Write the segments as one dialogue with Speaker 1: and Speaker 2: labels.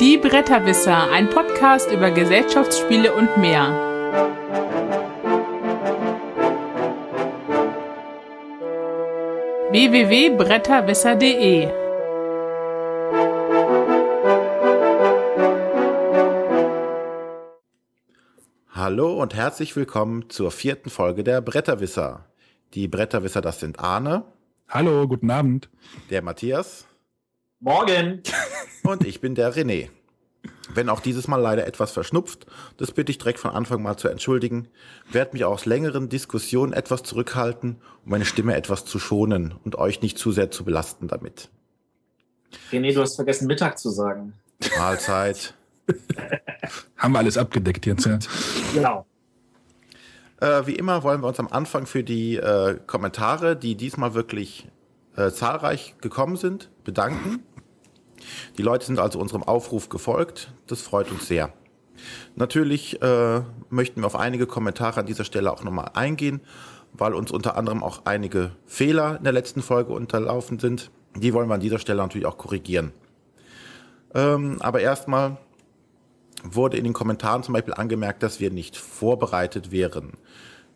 Speaker 1: Die Bretterwisser, ein Podcast über Gesellschaftsspiele und mehr. www.bretterwisser.de
Speaker 2: Hallo und herzlich willkommen zur vierten Folge der Bretterwisser. Die Bretterwisser, das sind Arne.
Speaker 3: Hallo, guten Abend.
Speaker 2: Der Matthias.
Speaker 4: Morgen.
Speaker 2: Und ich bin der René. Wenn auch dieses Mal leider etwas verschnupft, das bitte ich direkt von Anfang mal zu entschuldigen, werde mich aus längeren Diskussionen etwas zurückhalten, um meine Stimme etwas zu schonen und euch nicht zu sehr zu belasten damit.
Speaker 4: René, du hast vergessen, Mittag zu sagen.
Speaker 2: Mahlzeit.
Speaker 3: Haben wir alles abgedeckt jetzt, ja.
Speaker 4: Genau.
Speaker 2: Äh, wie immer wollen wir uns am Anfang für die äh, Kommentare, die diesmal wirklich äh, zahlreich gekommen sind, bedanken. Die Leute sind also unserem Aufruf gefolgt. Das freut uns sehr. Natürlich äh, möchten wir auf einige Kommentare an dieser Stelle auch nochmal eingehen, weil uns unter anderem auch einige Fehler in der letzten Folge unterlaufen sind. Die wollen wir an dieser Stelle natürlich auch korrigieren. Ähm, aber erstmal wurde in den Kommentaren zum Beispiel angemerkt, dass wir nicht vorbereitet wären.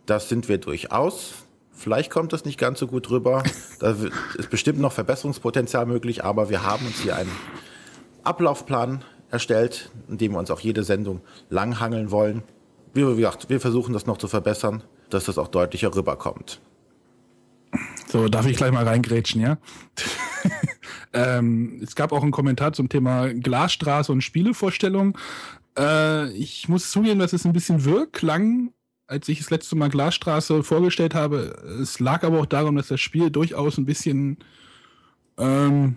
Speaker 2: Das sind wir durchaus. Vielleicht kommt das nicht ganz so gut rüber. Da ist bestimmt noch Verbesserungspotenzial möglich, aber wir haben uns hier einen Ablaufplan erstellt, in dem wir uns auch jede Sendung langhangeln wollen. Wie gesagt, wir versuchen das noch zu verbessern, dass das auch deutlicher rüberkommt.
Speaker 3: So, darf ich gleich mal reingrätschen, ja? ähm, es gab auch einen Kommentar zum Thema Glasstraße und Spielevorstellung. Äh, ich muss zugeben, dass es ein bisschen wirr klang, als ich das letzte Mal Glasstraße vorgestellt habe. Es lag aber auch darum, dass das Spiel durchaus ein bisschen ähm,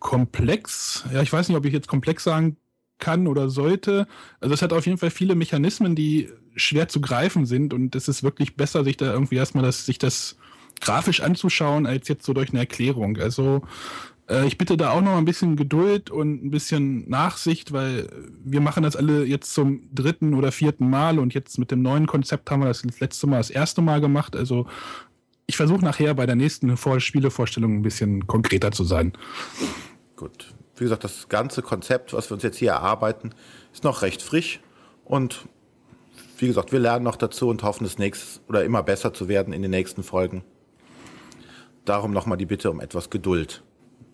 Speaker 3: komplex, ja, ich weiß nicht, ob ich jetzt komplex sagen kann oder sollte. Also es hat auf jeden Fall viele Mechanismen, die schwer zu greifen sind und es ist wirklich besser, sich da irgendwie erstmal das, sich das grafisch anzuschauen, als jetzt so durch eine Erklärung. Also äh, ich bitte da auch noch ein bisschen Geduld und ein bisschen Nachsicht, weil wir machen das alle jetzt zum dritten oder vierten Mal und jetzt mit dem neuen Konzept haben wir das, letzte Mal das erste Mal gemacht. Also ich versuche nachher bei der nächsten Vor Spielevorstellung ein bisschen konkreter zu sein.
Speaker 2: Gut. Wie gesagt, das ganze Konzept, was wir uns jetzt hier erarbeiten, ist noch recht frisch und wie gesagt, wir lernen noch dazu und hoffen, es nächstes oder immer besser zu werden in den nächsten Folgen. Darum nochmal die Bitte um etwas Geduld.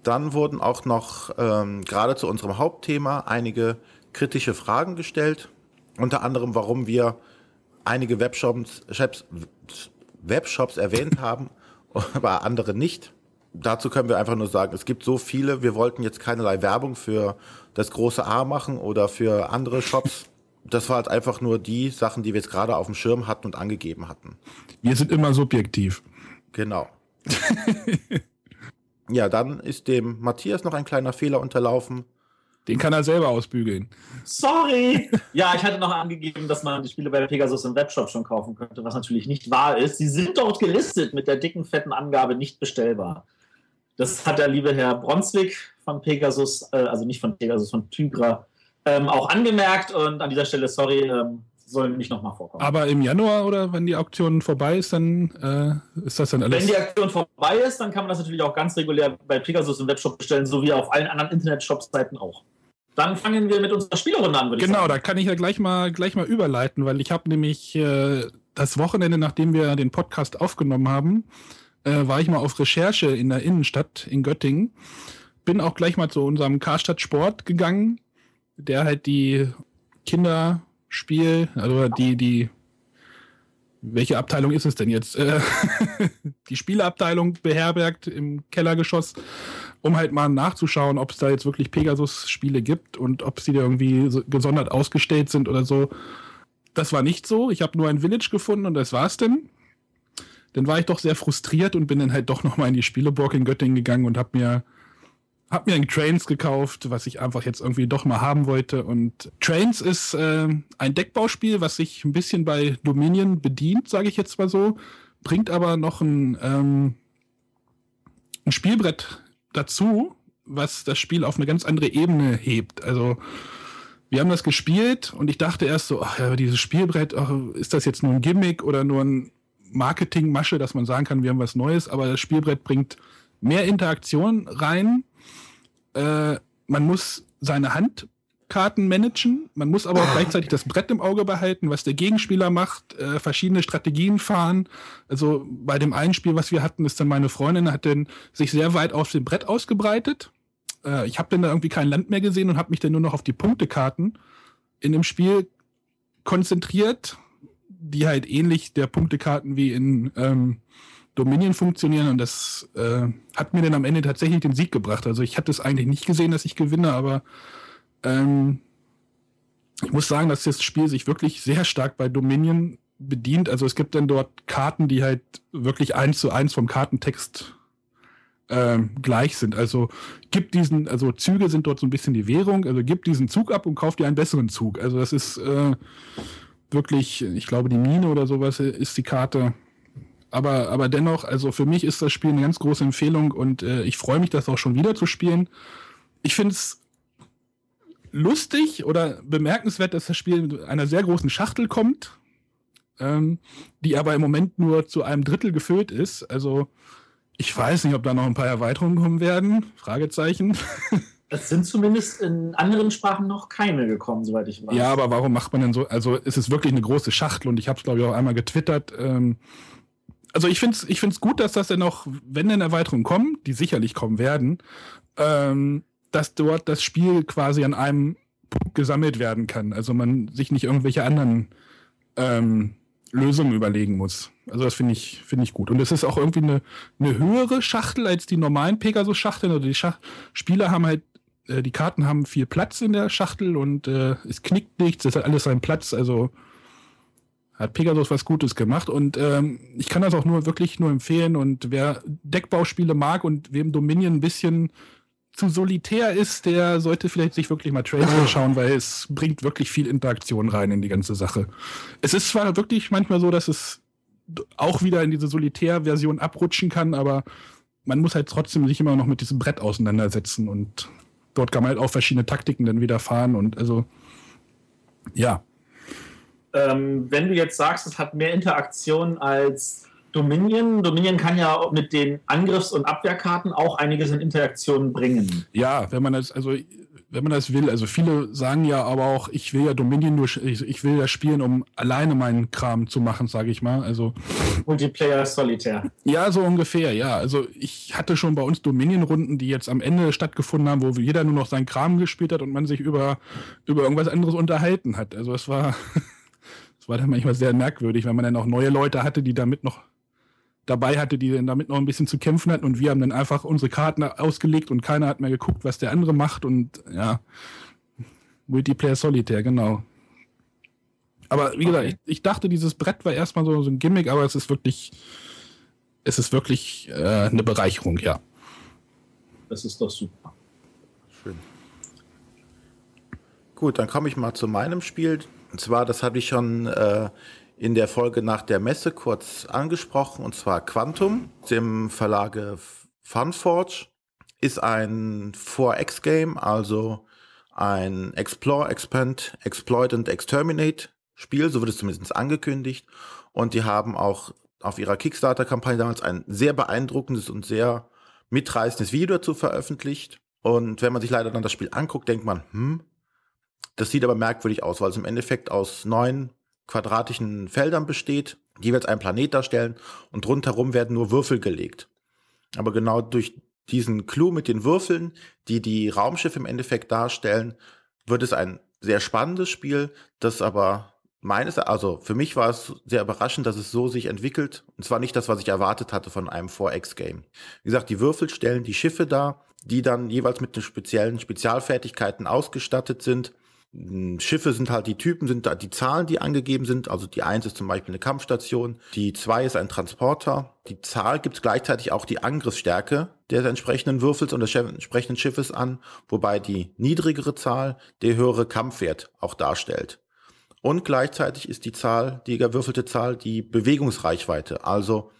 Speaker 2: Dann wurden auch noch ähm, gerade zu unserem Hauptthema einige kritische Fragen gestellt. Unter anderem, warum wir einige Webshops, Webshops erwähnt haben, aber andere nicht. Dazu können wir einfach nur sagen, es gibt so viele, wir wollten jetzt keinerlei Werbung für das große A machen oder für andere Shops. Das war halt einfach nur die Sachen, die wir jetzt gerade auf dem Schirm hatten und angegeben hatten.
Speaker 3: Wir sind immer subjektiv.
Speaker 2: Genau. Ja, dann ist dem Matthias noch ein kleiner Fehler unterlaufen.
Speaker 3: Den kann er selber ausbügeln.
Speaker 4: Sorry! Ja, ich hatte noch angegeben, dass man die Spiele bei Pegasus im Webshop schon kaufen könnte, was natürlich nicht wahr ist. Sie sind dort gelistet mit der dicken, fetten Angabe nicht bestellbar. Das hat der liebe Herr Bronswick von Pegasus, äh, also nicht von Pegasus, von Tygra, ähm, auch angemerkt. Und an dieser Stelle, sorry, ähm, sollen nicht nochmal vorkommen.
Speaker 3: Aber im Januar oder wenn die Auktion vorbei ist, dann äh, ist das dann alles.
Speaker 4: Wenn die Auktion vorbei ist, dann kann man das natürlich auch ganz regulär bei Pegasus im Webshop bestellen, so wie auf allen anderen Internet-Shop-Seiten auch. Dann fangen wir mit unserer Spielerunde an,
Speaker 3: würde genau, ich sagen. Genau, da kann ich ja gleich mal, gleich mal überleiten, weil ich habe nämlich äh, das Wochenende, nachdem wir den Podcast aufgenommen haben, äh, war ich mal auf Recherche in der Innenstadt in Göttingen. Bin auch gleich mal zu unserem Karstadt Sport gegangen, der halt die Kinder Spiel, also die, die, welche Abteilung ist es denn jetzt? Äh, die Spieleabteilung beherbergt im Kellergeschoss, um halt mal nachzuschauen, ob es da jetzt wirklich Pegasus-Spiele gibt und ob sie da irgendwie so gesondert ausgestellt sind oder so. Das war nicht so. Ich habe nur ein Village gefunden und das war's denn. Dann war ich doch sehr frustriert und bin dann halt doch nochmal in die Spieleburg in Göttingen gegangen und habe mir hab mir ein Trains gekauft, was ich einfach jetzt irgendwie doch mal haben wollte. Und Trains ist äh, ein Deckbauspiel, was sich ein bisschen bei Dominion bedient, sage ich jetzt mal so, bringt aber noch ein, ähm, ein Spielbrett dazu, was das Spiel auf eine ganz andere Ebene hebt. Also wir haben das gespielt und ich dachte erst so, ach ja, dieses Spielbrett, ach, ist das jetzt nur ein Gimmick oder nur ein Marketingmasche, dass man sagen kann, wir haben was Neues, aber das Spielbrett bringt mehr Interaktion rein äh, man muss seine Hand Karten managen. Man muss aber auch gleichzeitig das Brett im Auge behalten, was der Gegenspieler macht, äh, verschiedene Strategien fahren. Also bei dem einen Spiel, was wir hatten, ist dann meine Freundin hat dann sich sehr weit auf dem Brett ausgebreitet. Äh, ich habe dann da irgendwie kein Land mehr gesehen und habe mich dann nur noch auf die Punktekarten in dem Spiel konzentriert, die halt ähnlich der Punktekarten wie in ähm, Dominion funktionieren und das äh, hat mir dann am Ende tatsächlich den Sieg gebracht. Also ich hatte es eigentlich nicht gesehen, dass ich gewinne, aber ähm, ich muss sagen, dass das Spiel sich wirklich sehr stark bei Dominion bedient. Also es gibt dann dort Karten, die halt wirklich eins zu eins vom Kartentext ähm, gleich sind. Also gibt diesen, also Züge sind dort so ein bisschen die Währung, also gib diesen Zug ab und kauf dir einen besseren Zug. Also das ist äh, wirklich, ich glaube, die Mine oder sowas ist die Karte aber, aber dennoch, also für mich ist das Spiel eine ganz große Empfehlung und äh, ich freue mich, das auch schon wieder zu spielen. Ich finde es lustig oder bemerkenswert, dass das Spiel mit einer sehr großen Schachtel kommt, ähm, die aber im Moment nur zu einem Drittel gefüllt ist. Also ich weiß nicht, ob da noch ein paar Erweiterungen kommen werden. Fragezeichen.
Speaker 4: Es sind zumindest in anderen Sprachen noch keine gekommen, soweit ich weiß.
Speaker 3: Ja, aber warum macht man denn so? Also es ist wirklich eine große Schachtel und ich habe es, glaube ich, auch einmal getwittert. Ähm, also ich finde es ich find's gut, dass das dann noch, wenn denn Erweiterungen kommen, die sicherlich kommen werden, ähm, dass dort das Spiel quasi an einem Punkt gesammelt werden kann. Also man sich nicht irgendwelche anderen ähm, Lösungen überlegen muss. Also das finde ich, finde ich gut. Und es ist auch irgendwie eine, eine höhere Schachtel als die normalen Pegasus-Schachteln. Also die Schach Spieler haben halt, äh, die Karten haben viel Platz in der Schachtel und äh, es knickt nichts, es hat alles seinen Platz. Also hat Pegasus was Gutes gemacht. Und ähm, ich kann das auch nur wirklich nur empfehlen. Und wer Deckbauspiele mag und wem Dominion ein bisschen zu solitär ist, der sollte vielleicht sich wirklich mal Trails anschauen, weil es bringt wirklich viel Interaktion rein in die ganze Sache. Es ist zwar wirklich manchmal so, dass es auch wieder in diese Solitär-Version abrutschen kann, aber man muss halt trotzdem sich immer noch mit diesem Brett auseinandersetzen. Und dort kann man halt auch verschiedene Taktiken dann wieder fahren. Und also ja,
Speaker 4: ähm, wenn du jetzt sagst, es hat mehr Interaktion als Dominion, Dominion kann ja mit den Angriffs- und Abwehrkarten auch einiges in Interaktion bringen.
Speaker 3: Ja, wenn man das, also wenn man das will, also viele sagen ja aber auch, ich will ja Dominion nur, ich, ich will ja spielen, um alleine meinen Kram zu machen, sage ich mal. Also
Speaker 4: Multiplayer Solitär.
Speaker 3: Ja, so ungefähr, ja. Also ich hatte schon bei uns Dominion-Runden, die jetzt am Ende stattgefunden haben, wo jeder nur noch seinen Kram gespielt hat und man sich über, über irgendwas anderes unterhalten hat. Also es war Das war dann manchmal sehr merkwürdig, wenn man dann auch neue Leute hatte, die damit noch dabei hatte, die dann damit noch ein bisschen zu kämpfen hatten und wir haben dann einfach unsere Karten ausgelegt und keiner hat mehr geguckt, was der andere macht und ja, Multiplayer Solitär, genau. Aber wie gesagt, ich, ich, dachte, dieses Brett war erstmal so, so, ein Gimmick, aber es ist wirklich, es ist wirklich äh, eine Bereicherung, ja.
Speaker 4: Das ist doch super.
Speaker 2: Schön. Gut, dann komme ich mal zu meinem Spiel. Und zwar, das habe ich schon äh, in der Folge nach der Messe kurz angesprochen, und zwar Quantum, dem Verlage Funforge, ist ein 4X-Game, also ein Explore, Expand, Exploit und Exterminate Spiel, so wird es zumindest angekündigt. Und die haben auch auf ihrer Kickstarter-Kampagne damals ein sehr beeindruckendes und sehr mitreißendes Video dazu veröffentlicht. Und wenn man sich leider dann das Spiel anguckt, denkt man, hm, das sieht aber merkwürdig aus, weil es im Endeffekt aus neun quadratischen Feldern besteht, jeweils einen Planet darstellen und rundherum werden nur Würfel gelegt. Aber genau durch diesen Clou mit den Würfeln, die die Raumschiffe im Endeffekt darstellen, wird es ein sehr spannendes Spiel, das aber meines, also für mich war es sehr überraschend, dass es so sich entwickelt. Und zwar nicht das, was ich erwartet hatte von einem 4X-Game. Wie gesagt, die Würfel stellen die Schiffe dar, die dann jeweils mit den speziellen Spezialfertigkeiten ausgestattet sind. Schiffe sind halt die Typen, sind da die Zahlen, die angegeben sind. Also die eins ist zum Beispiel eine Kampfstation, die zwei ist ein Transporter. Die Zahl gibt gleichzeitig auch die Angriffsstärke des entsprechenden Würfels und des entsprechenden Schiffes an, wobei die niedrigere Zahl der höhere Kampfwert auch darstellt. Und gleichzeitig ist die Zahl, die gewürfelte Zahl, die Bewegungsreichweite. Also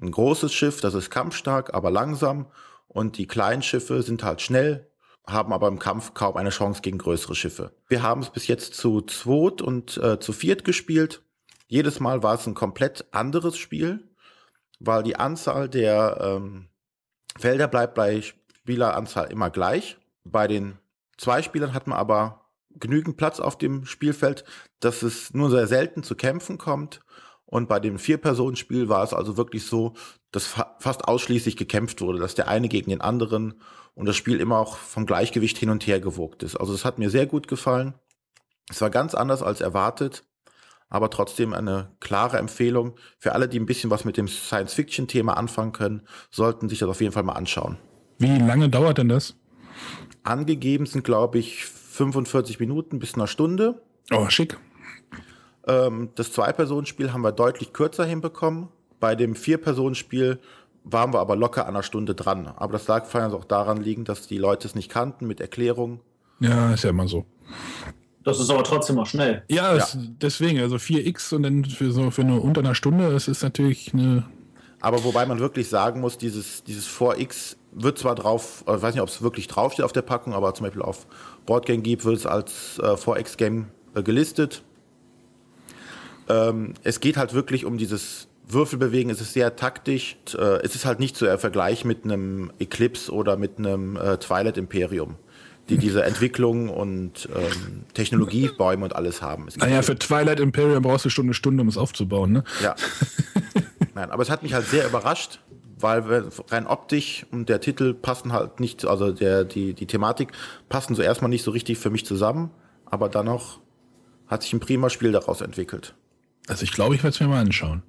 Speaker 2: ein großes Schiff, das ist kampfstark, aber langsam. Und die kleinen Schiffe sind halt schnell, haben aber im Kampf kaum eine Chance gegen größere Schiffe. Wir haben es bis jetzt zu zweit und äh, zu viert gespielt. Jedes Mal war es ein komplett anderes Spiel, weil die Anzahl der ähm, Felder bleibt bei Spieleranzahl immer gleich. Bei den zwei Spielern hat man aber genügend Platz auf dem Spielfeld, dass es nur sehr selten zu Kämpfen kommt. Und bei dem Vier-Personen-Spiel war es also wirklich so, dass fa fast ausschließlich gekämpft wurde, dass der eine gegen den anderen und das Spiel immer auch vom Gleichgewicht hin und her gewogt ist. Also es hat mir sehr gut gefallen. Es war ganz anders als erwartet, aber trotzdem eine klare Empfehlung für alle, die ein bisschen was mit dem Science-Fiction-Thema anfangen können, sollten sich das auf jeden Fall mal anschauen.
Speaker 3: Wie lange dauert denn das?
Speaker 2: Angegeben sind, glaube ich, 45 Minuten bis einer Stunde.
Speaker 3: Oh, schick.
Speaker 2: Ähm, das Zwei-Personen-Spiel haben wir deutlich kürzer hinbekommen. Bei dem Vier-Personen-Spiel waren wir aber locker an einer Stunde dran. Aber das lag vor allem auch daran liegen, dass die Leute es nicht kannten mit Erklärung.
Speaker 3: Ja, ist ja immer so.
Speaker 4: Das ist aber trotzdem noch schnell.
Speaker 3: Ja, es, deswegen, also 4x und dann für so für eine unter einer Stunde, das ist natürlich eine.
Speaker 2: Aber wobei man wirklich sagen muss, dieses, dieses 4x wird zwar drauf, ich weiß nicht, ob es wirklich draufsteht auf der Packung, aber zum Beispiel auf Boardgame Geek wird es als äh, 4x-Game äh, gelistet. Ähm, es geht halt wirklich um dieses Würfelbewegen, es ist sehr taktisch. Äh, es ist halt nicht zu so Vergleich mit einem Eclipse oder mit einem äh, Twilight Imperium, die diese Entwicklung und ähm, Technologiebäume und alles haben.
Speaker 3: Naja,
Speaker 2: so-
Speaker 3: für Twilight Imperium brauchst du schon eine Stunde, um es aufzubauen, ne?
Speaker 2: ja. Nein, aber es hat mich halt sehr überrascht, weil rein optisch und der Titel passen halt nicht, also der, die, die Thematik passen so erstmal nicht so richtig für mich zusammen, aber dann noch hat sich ein prima Spiel daraus entwickelt.
Speaker 3: Also ich glaube, ich werde es mir mal anschauen.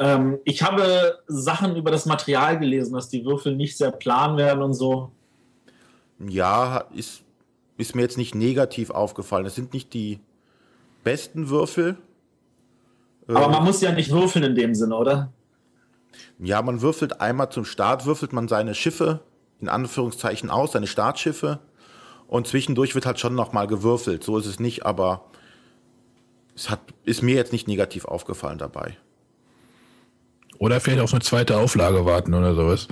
Speaker 4: Ähm, ich habe Sachen über das Material gelesen, dass die Würfel nicht sehr plan werden und so.
Speaker 2: Ja, ist, ist mir jetzt nicht negativ aufgefallen. Es sind nicht die besten Würfel.
Speaker 4: Aber
Speaker 2: Ähm,
Speaker 4: man muss ja nicht würfeln in dem Sinne, oder?
Speaker 2: Ja, man würfelt einmal zum Start, würfelt man seine Schiffe in Anführungszeichen aus, seine Startschiffe. Und zwischendurch wird halt schon nochmal gewürfelt. So ist es nicht, aber es hat, ist mir jetzt nicht negativ aufgefallen dabei.
Speaker 3: Oder vielleicht auf eine zweite Auflage warten oder sowas.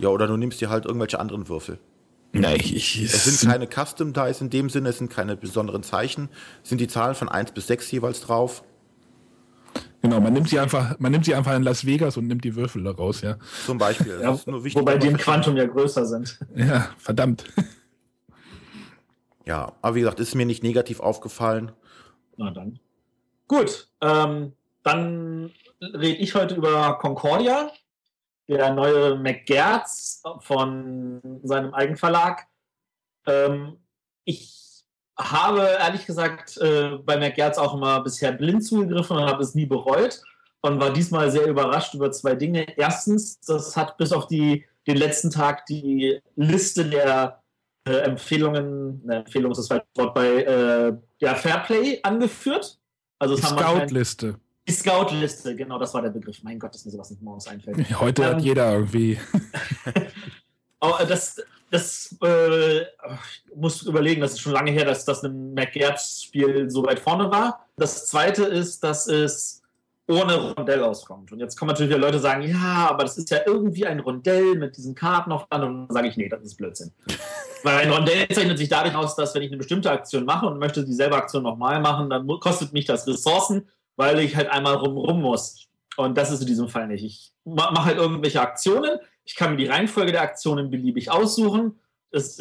Speaker 2: Ja, oder du nimmst dir halt irgendwelche anderen Würfel.
Speaker 3: Na, ich, ich,
Speaker 2: Es sind keine Custom Dice in dem Sinne, es sind keine besonderen Zeichen. Es sind die Zahlen von 1 bis 6 jeweils drauf.
Speaker 3: genau, man nimmt sie einfach, man nimmt sie einfach in Las Vegas und nimmt die Würfel da raus, ja.
Speaker 2: Zum Beispiel. Das
Speaker 4: Ja,
Speaker 2: ist nur wichtig,
Speaker 4: wobei die im Quantum ja größer sind.
Speaker 3: Ja, verdammt.
Speaker 2: Ja, aber wie gesagt, ist mir nicht negativ aufgefallen.
Speaker 4: Na dann. Gut, ähm, dann rede ich heute über Concordia, der neue McGertz von seinem Eigenverlag. Ähm, ich habe ehrlich gesagt äh, bei McGertz auch immer bisher blind zugegriffen und habe es nie bereut und war diesmal sehr überrascht über zwei Dinge. Erstens, das hat bis auf die, den letzten Tag die Liste der äh, Empfehlungen, ne, Empfehlung ist das falsche Wort, bei äh, der Fairplay angeführt. Also
Speaker 3: Die Scout-Liste.
Speaker 4: Die Scout-Liste, genau, das war der Begriff. Mein Gott, dass mir sowas nicht morgens einfällt.
Speaker 3: Heute hat
Speaker 4: Ähm,
Speaker 3: jeder irgendwie.
Speaker 4: Aber das, das äh, ich muss überlegen, das ist schon lange her, dass das ein McGertz-Spiel so weit vorne war. Das zweite ist, dass es ohne Rondell auskommt. Und jetzt kommen natürlich wieder Leute sagen, ja, aber das ist ja irgendwie ein Rondell mit diesen Karten auf dran. Und dann sage ich, nee, das ist Blödsinn. Weil ein Rondell zeichnet sich dadurch aus, dass wenn ich eine bestimmte Aktion mache und möchte dieselbe Aktion nochmal machen, dann kostet mich das Ressourcen, weil ich halt einmal rum, rum muss. Und das ist in diesem Fall nicht. Ich ma- mache halt irgendwelche Aktionen. Ich kann mir die Reihenfolge der Aktionen beliebig aussuchen. Das,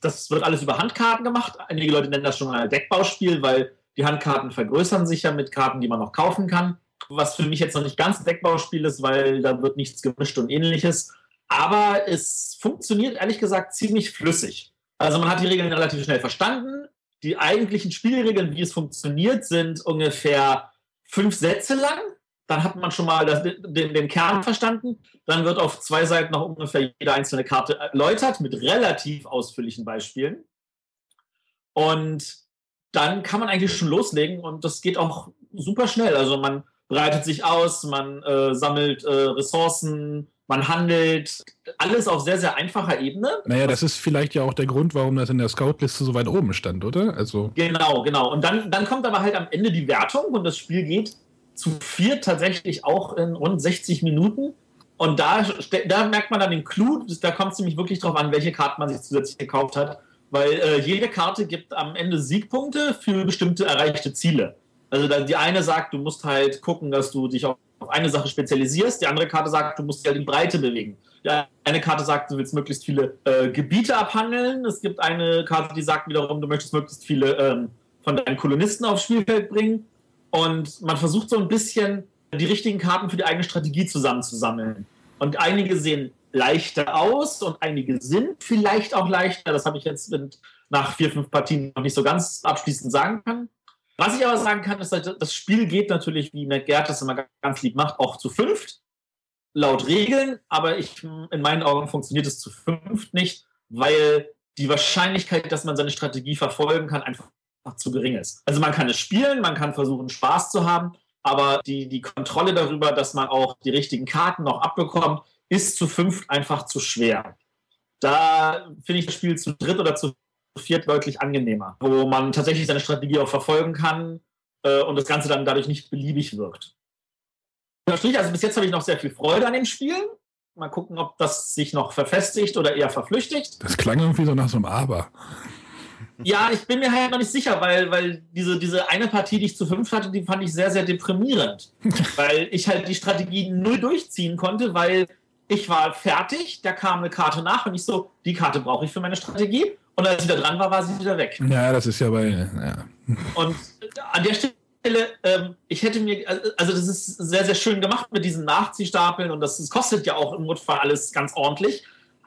Speaker 4: das wird alles über Handkarten gemacht. Einige Leute nennen das schon mal Deckbauspiel, weil die Handkarten vergrößern sich ja mit Karten, die man noch kaufen kann. Was für mich jetzt noch nicht ganz Deckbauspiel ist, weil da wird nichts gemischt und ähnliches. Aber es funktioniert ehrlich gesagt ziemlich flüssig. Also man hat die Regeln relativ schnell verstanden. Die eigentlichen Spielregeln, wie es funktioniert, sind ungefähr fünf Sätze lang. Dann hat man schon mal das, den, den Kern verstanden. Dann wird auf zwei Seiten noch ungefähr jede einzelne Karte erläutert mit relativ ausführlichen Beispielen. Und dann kann man eigentlich schon loslegen und das geht auch super schnell. Also man breitet sich aus, man äh, sammelt äh, Ressourcen, man handelt, alles auf sehr, sehr einfacher Ebene.
Speaker 3: Naja, das ist vielleicht ja auch der Grund, warum das in der Scout-Liste so weit oben stand, oder? Also,
Speaker 4: Genau, genau. Und dann, dann kommt aber halt am Ende die Wertung und das Spiel geht zu vier tatsächlich auch in rund 60 Minuten. Und da, da merkt man dann den Clou, da kommt es nämlich wirklich drauf an, welche Karte man sich zusätzlich gekauft hat. Weil äh, jede Karte gibt am Ende Siegpunkte für bestimmte erreichte Ziele. Also da, die eine sagt, du musst halt gucken, dass du dich auf auf eine Sache spezialisierst. Die andere Karte sagt, du musst dich halt in Breite bewegen. Die eine Karte sagt, du willst möglichst viele äh, Gebiete abhandeln. Es gibt eine Karte, die sagt wiederum, du möchtest möglichst viele ähm, von deinen Kolonisten aufs Spielfeld bringen. Und man versucht so ein bisschen die richtigen Karten für die eigene Strategie zusammenzusammeln. Und einige sehen leichter aus und einige sind vielleicht auch leichter. Das habe ich jetzt mit, nach vier, fünf Partien noch nicht so ganz abschließend sagen können. Was ich aber sagen kann, ist, das Spiel geht natürlich, wie Matt Gerd das immer ganz lieb macht, auch zu fünft, laut Regeln, aber ich, in meinen Augen funktioniert es zu fünft nicht, weil die Wahrscheinlichkeit, dass man seine Strategie verfolgen kann, einfach zu gering ist. Also man kann es spielen, man kann versuchen, Spaß zu haben, aber die, die Kontrolle darüber, dass man auch die richtigen Karten noch abbekommt, ist zu fünft einfach zu schwer. Da finde ich das Spiel zu dritt oder zu viert deutlich angenehmer, wo man tatsächlich seine Strategie auch verfolgen kann äh, und das Ganze dann dadurch nicht beliebig wirkt. Also bis jetzt habe ich noch sehr viel Freude an dem Spiel. Mal gucken, ob das sich noch verfestigt oder eher verflüchtigt.
Speaker 3: Das klang irgendwie so nach so einem Aber.
Speaker 4: Ja, ich bin mir halt noch nicht sicher, weil, weil diese, diese eine Partie, die ich zu fünf hatte, die fand ich sehr, sehr deprimierend. weil ich halt die Strategie null durchziehen konnte, weil ich war fertig, da kam eine Karte nach und ich so, die Karte brauche ich für meine Strategie. Und als sie da dran war, war sie wieder weg.
Speaker 3: Ja, das ist ja bei. Ja.
Speaker 4: Und an der Stelle, ähm, ich hätte mir, also das ist sehr, sehr schön gemacht mit diesen Nachziehstapeln und das, das kostet ja auch im Notfall alles ganz ordentlich.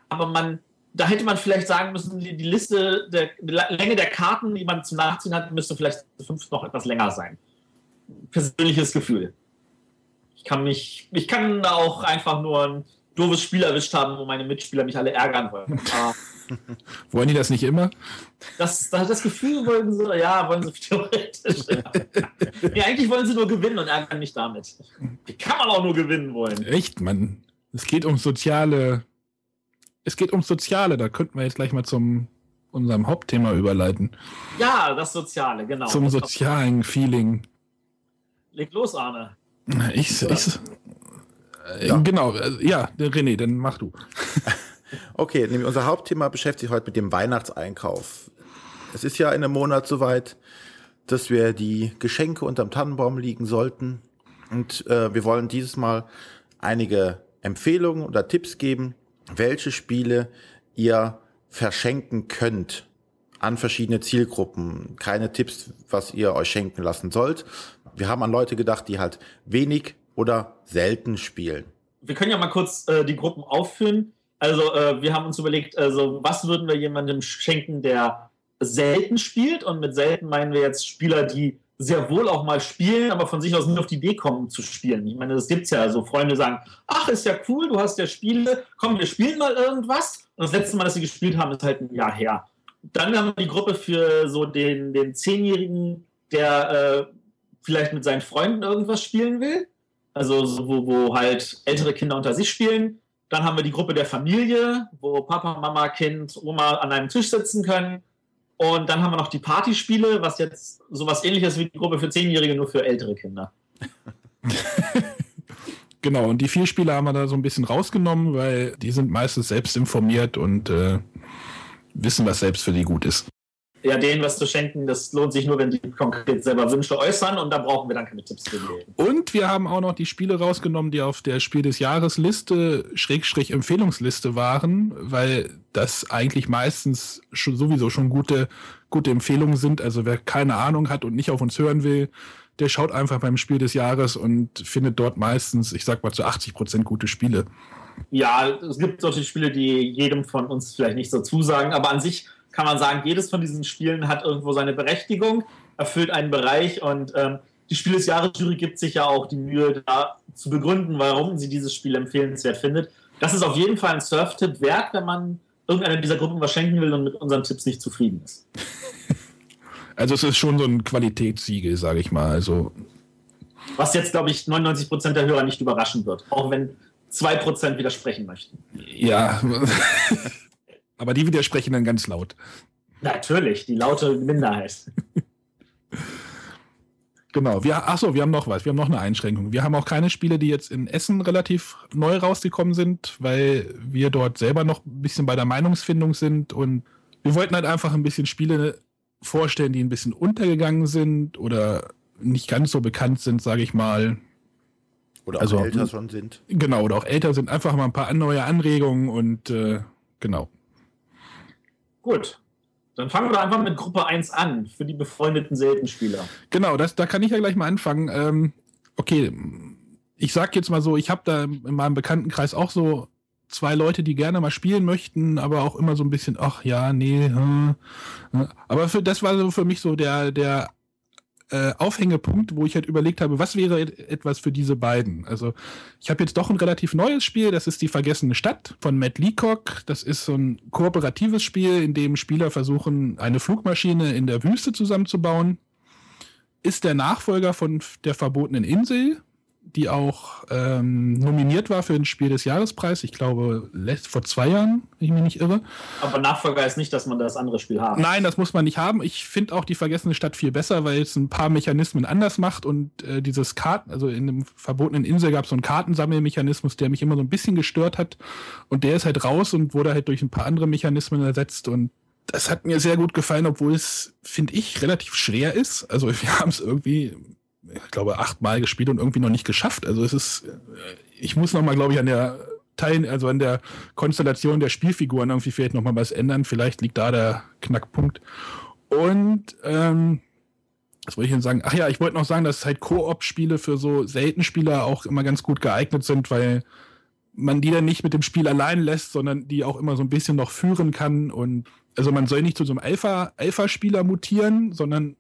Speaker 4: Aber man, da hätte man vielleicht sagen müssen, die, die Liste, der, die Länge der Karten, die man zum Nachziehen hat, müsste vielleicht fünf noch etwas länger sein. Persönliches Gefühl. Ich kann mich, ich kann auch einfach nur ein doofes Spiel erwischt haben, wo meine Mitspieler mich alle ärgern wollen.
Speaker 3: wollen die das nicht immer?
Speaker 4: Das, das, das Gefühl wollen sie, ja, wollen sie theoretisch. Ja. nee, eigentlich wollen sie nur gewinnen und ärgern mich damit. Wie kann man auch nur gewinnen wollen?
Speaker 3: Echt, Mann. Es geht um soziale. Es geht um Soziale, da könnten wir jetzt gleich mal zum unserem Hauptthema überleiten.
Speaker 4: Ja, das Soziale, genau.
Speaker 3: Zum sozialen Feeling.
Speaker 4: Leg los, Arne.
Speaker 3: Ich, ich, ja. Genau, äh, ja, René, dann mach du.
Speaker 2: okay, nämlich unser Hauptthema beschäftigt sich heute mit dem Weihnachtseinkauf. Es ist ja in einem Monat soweit, dass wir die Geschenke unterm Tannenbaum liegen sollten. Und äh, wir wollen dieses Mal einige Empfehlungen oder Tipps geben, welche Spiele ihr verschenken könnt an verschiedene Zielgruppen. Keine Tipps, was ihr euch schenken lassen sollt. Wir haben an Leute gedacht, die halt wenig oder selten spielen.
Speaker 4: Wir können ja mal kurz äh, die Gruppen aufführen. Also äh, wir haben uns überlegt, also was würden wir jemandem schenken, der selten spielt? Und mit selten meinen wir jetzt Spieler, die sehr wohl auch mal spielen, aber von sich aus nicht auf die Idee kommen zu spielen. Ich meine, das gibt es ja. Also Freunde sagen, ach, ist ja cool, du hast ja Spiele, komm, wir spielen mal irgendwas. Und das letzte Mal, dass sie gespielt haben, ist halt ein Jahr her. Dann haben wir die Gruppe für so den, den Zehnjährigen, der äh, vielleicht mit seinen Freunden irgendwas spielen will also so, wo, wo halt ältere Kinder unter sich spielen. Dann haben wir die Gruppe der Familie, wo Papa, Mama, Kind, Oma an einem Tisch sitzen können. Und dann haben wir noch die Partyspiele, was jetzt sowas ähnliches wie die Gruppe für Zehnjährige, nur für ältere Kinder.
Speaker 3: genau, und die vier Spiele haben wir da so ein bisschen rausgenommen, weil die sind meistens selbst informiert und äh, wissen, was selbst für die gut ist
Speaker 4: ja, denen was zu schenken, das lohnt sich nur, wenn die konkret selber Wünsche äußern und da brauchen wir dann keine Tipps für die.
Speaker 3: Und wir haben auch noch die Spiele rausgenommen, die auf der Spiel des Jahres Liste, Schrägstrich Empfehlungsliste waren, weil das eigentlich meistens schon sowieso schon gute, gute Empfehlungen sind. Also wer keine Ahnung hat und nicht auf uns hören will, der schaut einfach beim Spiel des Jahres und findet dort meistens, ich sag mal zu 80 Prozent gute Spiele.
Speaker 4: Ja, es gibt solche Spiele, die jedem von uns vielleicht nicht so zusagen, aber an sich kann man sagen, jedes von diesen Spielen hat irgendwo seine Berechtigung, erfüllt einen Bereich und ähm, die Spiel des Jahres Jury gibt sich ja auch die Mühe, da zu begründen, warum sie dieses Spiel empfehlenswert findet. Das ist auf jeden Fall ein Surf-Tipp wert, wenn man irgendeiner dieser Gruppen was schenken will und mit unseren Tipps nicht zufrieden ist.
Speaker 3: Also es ist schon so ein Qualitätssiegel, sage ich mal. Also
Speaker 4: was jetzt, glaube ich, 99 Prozent der Hörer nicht überraschen wird, auch wenn 2% widersprechen möchten.
Speaker 3: Ja. Aber die widersprechen dann ganz laut.
Speaker 4: Natürlich, die laute Minderheit.
Speaker 3: Genau, wir, achso, wir haben noch was, wir haben noch eine Einschränkung. Wir haben auch keine Spiele, die jetzt in Essen relativ neu rausgekommen sind, weil wir dort selber noch ein bisschen bei der Meinungsfindung sind und wir wollten halt einfach ein bisschen Spiele vorstellen, die ein bisschen untergegangen sind oder nicht ganz so bekannt sind, sage ich mal.
Speaker 2: Oder auch
Speaker 3: Also,
Speaker 2: älter schon sind.
Speaker 3: Genau, oder auch älter sind, einfach mal ein paar neue Anregungen und äh, genau.
Speaker 4: Gut. Dann fangen wir einfach mit Gruppe 1 an, für die befreundeten Seltenspieler.
Speaker 3: Genau, das, da kann ich ja gleich mal anfangen. Ähm, okay, ich sag jetzt mal so, ich habe da in meinem Bekanntenkreis auch so zwei Leute, die gerne mal spielen möchten, aber auch immer so ein bisschen, ach ja, nee. Hm, hm. Aber für das war so für mich so der, der äh, Aufhängepunkt, wo ich halt überlegt habe, was wäre et etwas für diese beiden. Also ich habe jetzt doch ein relativ neues Spiel, das ist die Vergessene Stadt von Matt Leacock. Das ist so ein kooperatives Spiel, in dem Spieler versuchen, eine Flugmaschine in der Wüste zusammenzubauen. Ist der Nachfolger von der verbotenen Insel, die auch ähm, nominiert war für den Spiel des Jahrespreis. Ich glaube, vor zwei Jahren, wenn ich mich nicht irre.
Speaker 4: Aber Nachfolger ist nicht, dass man das andere Spiel haben.
Speaker 3: Nein, das muss man nicht haben. Ich finde auch die Vergessene Stadt viel besser, weil es ein paar Mechanismen anders macht und äh, dieses Karten, also in dem verbotenen Insel gab es so einen Kartensammelmechanismus, der mich immer so ein bisschen gestört hat. Und der ist halt raus und wurde halt durch ein paar andere Mechanismen ersetzt und das hat mir sehr gut gefallen, obwohl es, finde ich, relativ schwer ist. Also wir haben es irgendwie ich glaube, achtmal gespielt und irgendwie noch nicht geschafft. Also es ist, ich muss noch mal, glaube ich, an der Teil, also an der Konstellation der Spielfiguren irgendwie vielleicht noch mal was ändern. Vielleicht liegt da der Knackpunkt. Und ähm, was wollte ich denn sagen? Ach ja, ich wollte noch sagen, dass halt Koop-Spiele für so Seltenspieler auch immer ganz gut geeignet sind, weil man die dann nicht mit dem Spiel allein lässt, sondern die auch immer so ein bisschen noch führen kann. Und also man soll nicht zu so einem Alpha-Spieler Alpha mutieren, sondern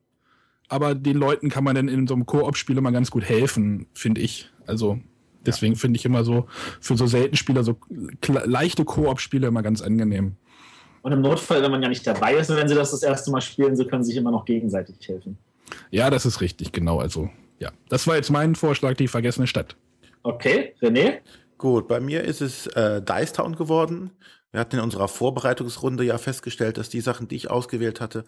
Speaker 3: aber den Leuten kann man dann in so einem Koop-Spiel immer ganz gut helfen, finde ich. Also deswegen finde ich immer so für so selten Spieler so leichte Koop-Spiele immer ganz angenehm.
Speaker 4: Und im Notfall, wenn man ja nicht dabei ist, wenn sie das das erste Mal spielen, sie können sich immer noch gegenseitig helfen.
Speaker 3: Ja, das ist richtig, genau. Also ja, das war jetzt mein Vorschlag, die vergessene Stadt.
Speaker 4: Okay, René?
Speaker 2: Gut, bei mir ist es äh, Dice Town geworden. Wir hatten in unserer Vorbereitungsrunde ja festgestellt, dass die Sachen, die ich ausgewählt hatte,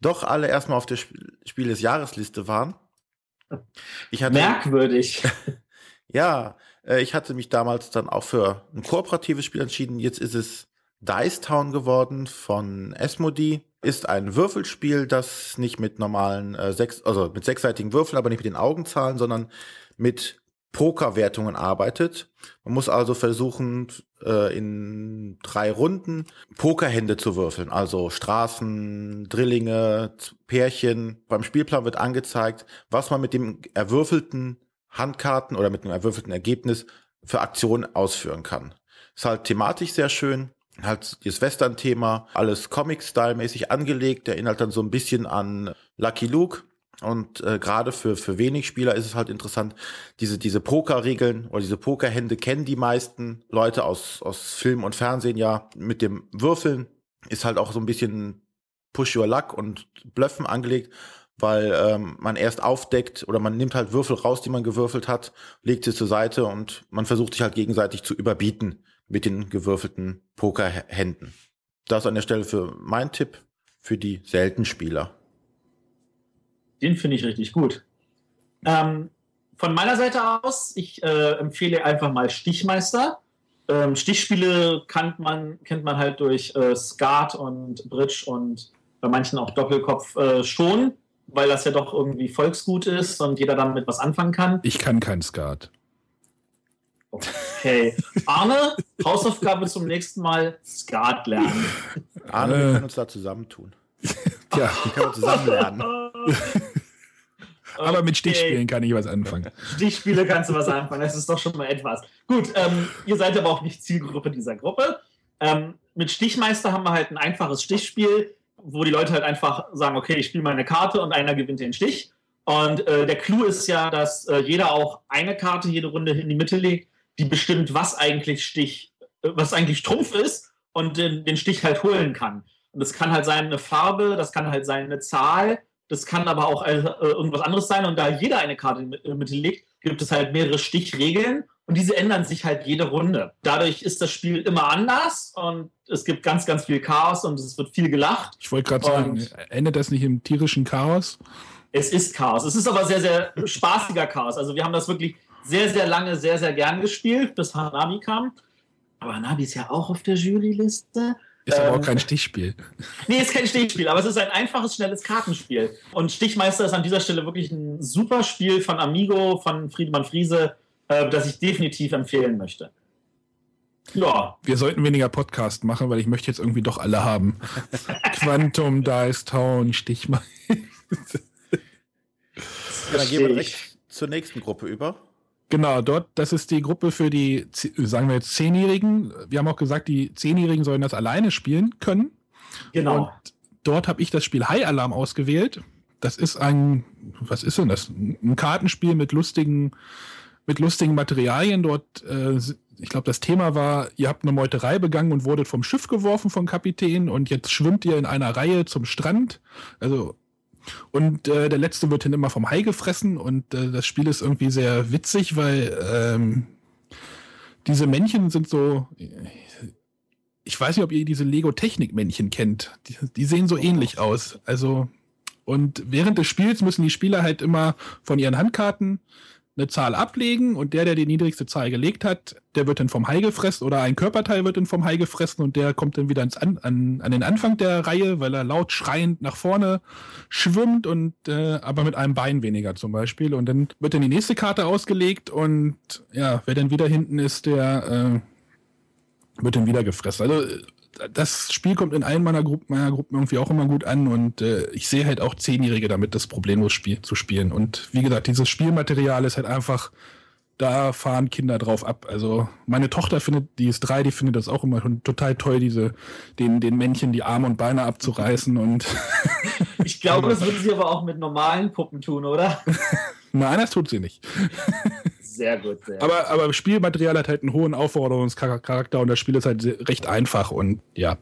Speaker 2: doch alle erstmal auf der Spiel des Jahresliste waren.
Speaker 4: Ich hatte, Merkwürdig.
Speaker 2: ja, äh, ich hatte mich damals dann auch für ein kooperatives Spiel entschieden. Jetzt ist es Dice Town geworden von Esmodi. Ist ein Würfelspiel, das nicht mit normalen äh, sechs, also mit sechsseitigen Würfeln, aber nicht mit den Augenzahlen, sondern mit Pokerwertungen arbeitet. Man muss also versuchen, äh, in drei Runden Pokerhände zu würfeln, also Straßen, Drillinge, Pärchen. Beim Spielplan wird angezeigt, was man mit dem erwürfelten Handkarten oder mit dem erwürfelten Ergebnis für Aktionen ausführen kann. Ist halt thematisch sehr schön. Halt das Western-Thema, alles Comic-Style-mäßig angelegt, erinnert dann so ein bisschen an Lucky Luke und äh, gerade für, für wenig Spieler ist es halt interessant, diese, diese Pokerregeln oder diese Pokerhände kennen die meisten Leute aus, aus Film und Fernsehen ja. Mit dem Würfeln ist halt auch so ein bisschen Push Your Luck und Blöffen angelegt, weil ähm, man erst aufdeckt oder man nimmt halt Würfel raus, die man gewürfelt hat, legt sie zur Seite und man versucht sich halt gegenseitig zu überbieten mit den gewürfelten Pokerhänden. Das an der Stelle für mein Tipp für die selten Spieler.
Speaker 4: Den finde ich richtig gut. Ähm, von meiner Seite aus, ich äh, empfehle einfach mal Stichmeister. Ähm, Stichspiele kennt man, kennt man halt durch äh, Skat und Bridge und bei manchen auch Doppelkopf äh, schon, weil das ja doch irgendwie Volksgut ist und jeder damit was anfangen kann.
Speaker 3: Ich kann kein Skat.
Speaker 4: Okay. Arne, Hausaufgabe zum nächsten Mal Skat lernen.
Speaker 2: Arne, wir können uns da zusammentun.
Speaker 3: Ja,
Speaker 2: die können wir zusammen lernen.
Speaker 3: Aber mit Stichspielen kann ich was anfangen.
Speaker 4: Stichspiele kannst du was anfangen, das ist doch schon mal etwas. Gut, ähm, ihr seid aber auch nicht Zielgruppe dieser Gruppe. Ähm, mit Stichmeister haben wir halt ein einfaches Stichspiel, wo die Leute halt einfach sagen, okay, ich spiele mal eine Karte und einer gewinnt den Stich. Und äh, der Clou ist ja, dass äh, jeder auch eine Karte jede Runde in die Mitte legt, die bestimmt, was eigentlich Stich, äh, was eigentlich Trumpf ist und den, den Stich halt holen kann. Und das kann halt sein eine Farbe, das kann halt sein eine Zahl, das kann aber auch äh, irgendwas anderes sein. Und da jeder eine Karte in die Mitte legt, gibt es halt mehrere Stichregeln und diese ändern sich halt jede Runde. Dadurch ist das Spiel immer anders und es gibt ganz, ganz viel Chaos und es wird viel gelacht.
Speaker 3: Ich wollte gerade sagen, endet das nicht im tierischen Chaos?
Speaker 4: Es ist Chaos. Es ist aber sehr, sehr spaßiger Chaos. Also wir haben das wirklich sehr, sehr lange, sehr, sehr gern gespielt, bis Hanabi kam. Aber Hanabi ist ja auch auf der Juryliste.
Speaker 3: Ist aber auch ähm, kein Stichspiel.
Speaker 4: Nee, ist kein Stichspiel, aber es ist ein einfaches, schnelles Kartenspiel. Und Stichmeister ist an dieser Stelle wirklich ein super Spiel von Amigo, von Friedemann Friese. äh, das ich definitiv empfehlen möchte.
Speaker 3: Ja. Wir sollten weniger Podcast machen, weil ich möchte jetzt irgendwie doch alle haben. Quantum, Dice Town, Stich mal.
Speaker 2: Ja, dann gehen wir direkt zur nächsten Gruppe über.
Speaker 3: Genau, dort, das ist die Gruppe für die, sagen wir jetzt, Zehnjährigen. Wir haben auch gesagt, die Zehnjährigen sollen das alleine spielen können.
Speaker 4: Genau.
Speaker 3: Und dort habe ich das Spiel High Alarm ausgewählt. Das ist ein, was ist denn das? Ein Kartenspiel mit lustigen, mit lustigen Materialien. Dort, äh, ich glaube, das Thema war, ihr habt eine Meuterei begangen und wurdet vom Schiff geworfen vom Kapitän und jetzt schwimmt ihr in einer Reihe zum Strand. Also und äh, der letzte wird dann immer vom Hai gefressen und äh, das Spiel ist irgendwie sehr witzig, weil ähm, diese Männchen sind so. Ich weiß nicht, ob ihr diese Lego-Technik-Männchen kennt. Die, die, sehen so ähnlich aus. Also, und während des Spiels müssen die Spieler halt immer von ihren Handkarten eine Zahl ablegen und der, der die niedrigste Zahl gelegt hat, der wird dann vom Hai gefressen oder ein Körperteil wird dann vom Hai gefressen und der kommt dann wieder ans an, an, an den Anfang der Reihe, weil er laut schreiend nach vorne schwimmt und äh, aber mit einem Bein weniger zum Beispiel. Und dann wird dann die nächste Karte ausgelegt und ja, wer dann wieder hinten ist, der äh, wird dann wieder gefressen. Also das Spiel kommt in allen meiner Gruppen, meiner Gruppen irgendwie auch immer gut an und äh, ich sehe halt auch Zehnjährige damit, das problemlos Spiel zu spielen. Und wie gesagt, dieses Spielmaterial ist halt einfach, da fahren Kinder drauf ab. Also meine Tochter findet, die ist drei, die findet das auch immer total toll, diese, den, den Männchen die Arme und Beine abzureißen und.
Speaker 4: ich glaube, das würde sie aber auch mit normalen Puppen tun, oder?
Speaker 3: Nein, das tut sie nicht.
Speaker 4: Sehr gut, sehr
Speaker 3: aber, gut. Aber Spielmaterial hat halt einen hohen Aufforderungscharakter und das Spiel ist halt recht einfach und ja.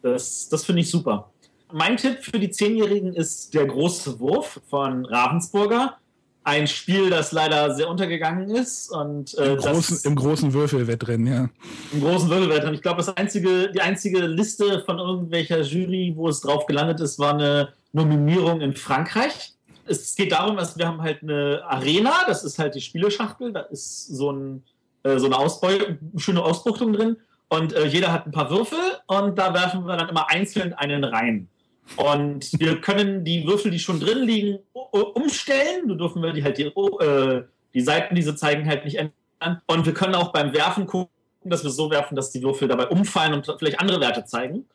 Speaker 4: Das, das finde ich super. Mein Tipp für die Zehnjährigen ist Der große Wurf von Ravensburger. Ein Spiel, das leider sehr untergegangen ist. Und,
Speaker 3: äh, Im, großen, Im großen Würfelwettrennen, ja.
Speaker 4: Im großen Würfelwettrennen. Ich glaube, das einzige, die einzige Liste von irgendwelcher Jury, wo es drauf gelandet ist, war eine Nominierung in Frankreich es geht darum, dass wir haben halt eine Arena, das ist halt die Spieleschachtel, da ist so, ein, äh, so eine Ausbeu schöne Ausbuchtung drin und äh, jeder hat ein paar Würfel und da werfen wir dann immer einzeln einen rein. Und wir können die Würfel, die schon drin liegen, umstellen. Du dürfen wir die halt die, äh, die Seiten, diese zeigen halt nicht ändern. Und wir können auch beim Werfen gucken, dass wir so werfen, dass die Würfel dabei umfallen und vielleicht andere Werte zeigen.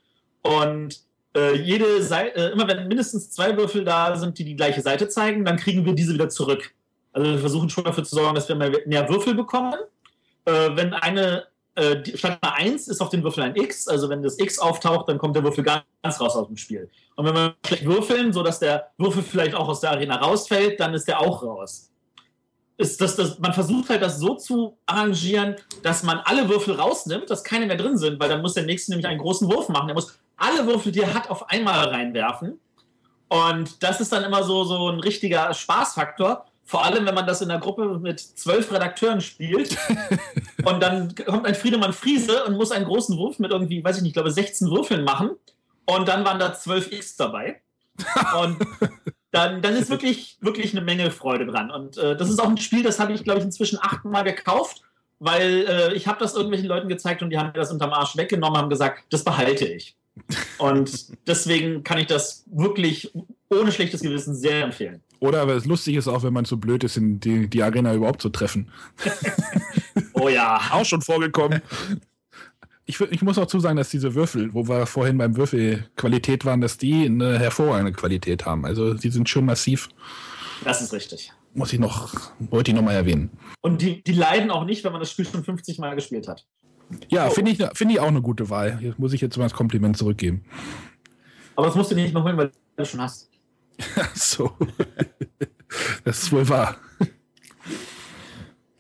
Speaker 4: Und äh, jede Seite, äh, immer wenn mindestens zwei Würfel da sind, die die gleiche Seite zeigen, dann kriegen wir diese wieder zurück. Also wir versuchen schon dafür zu sorgen, dass wir mehr, Würfel bekommen. Äh, wenn eine äh, statt einer 1 ist auf den Würfel ein X, also wenn das X auftaucht, dann kommt der Würfel ganz raus aus dem Spiel. Und wenn wir schlecht würfeln, sodass der Würfel vielleicht auch aus der Arena rausfällt, dann ist der auch raus. Ist das, das, man versucht halt das so zu arrangieren, dass man alle Würfel rausnimmt, dass keine mehr drin sind, weil dann muss der nächste nämlich einen großen Wurf machen. Der muss alle Würfel, die er hat, auf einmal reinwerfen. Und das ist dann immer so, so ein richtiger Spaßfaktor. Vor allem, wenn man das in einer Gruppe mit zwölf Redakteuren spielt. und dann kommt ein Friedemann Friese und muss einen großen Wurf mit irgendwie, weiß ich nicht, ich glaube 16 Würfeln machen. Und dann waren da 12 X dabei. Und dann, dann ist wirklich, wirklich eine Menge Freude dran. Und äh, das ist auch ein Spiel, das habe ich, glaube ich, inzwischen achtmal gekauft, weil äh, ich habe das irgendwelchen Leuten gezeigt und die haben mir das unterm Arsch weggenommen, haben gesagt, das behalte ich. Und deswegen kann ich das wirklich ohne schlechtes Gewissen sehr empfehlen.
Speaker 3: Oder aber es lustig ist auch, wenn man zu blöd ist, in die, die Arena überhaupt zu treffen.
Speaker 4: oh ja.
Speaker 3: auch schon vorgekommen. Ich, ich muss auch zusagen, dass diese Würfel, wo wir vorhin beim Würfelqualität waren, dass die eine hervorragende Qualität haben. Also die sind schön massiv.
Speaker 4: Das ist richtig.
Speaker 3: Muss ich noch, wollte ich noch mal erwähnen.
Speaker 4: Und die, die leiden auch nicht, wenn man das Spiel schon 50 Mal gespielt hat.
Speaker 3: Ja, oh. finde ich, find ich auch eine gute Wahl. Hier muss ich jetzt mal das Kompliment zurückgeben.
Speaker 4: Aber das musst du nicht mehr holen, weil du das schon hast.
Speaker 3: so. das ist wohl wahr.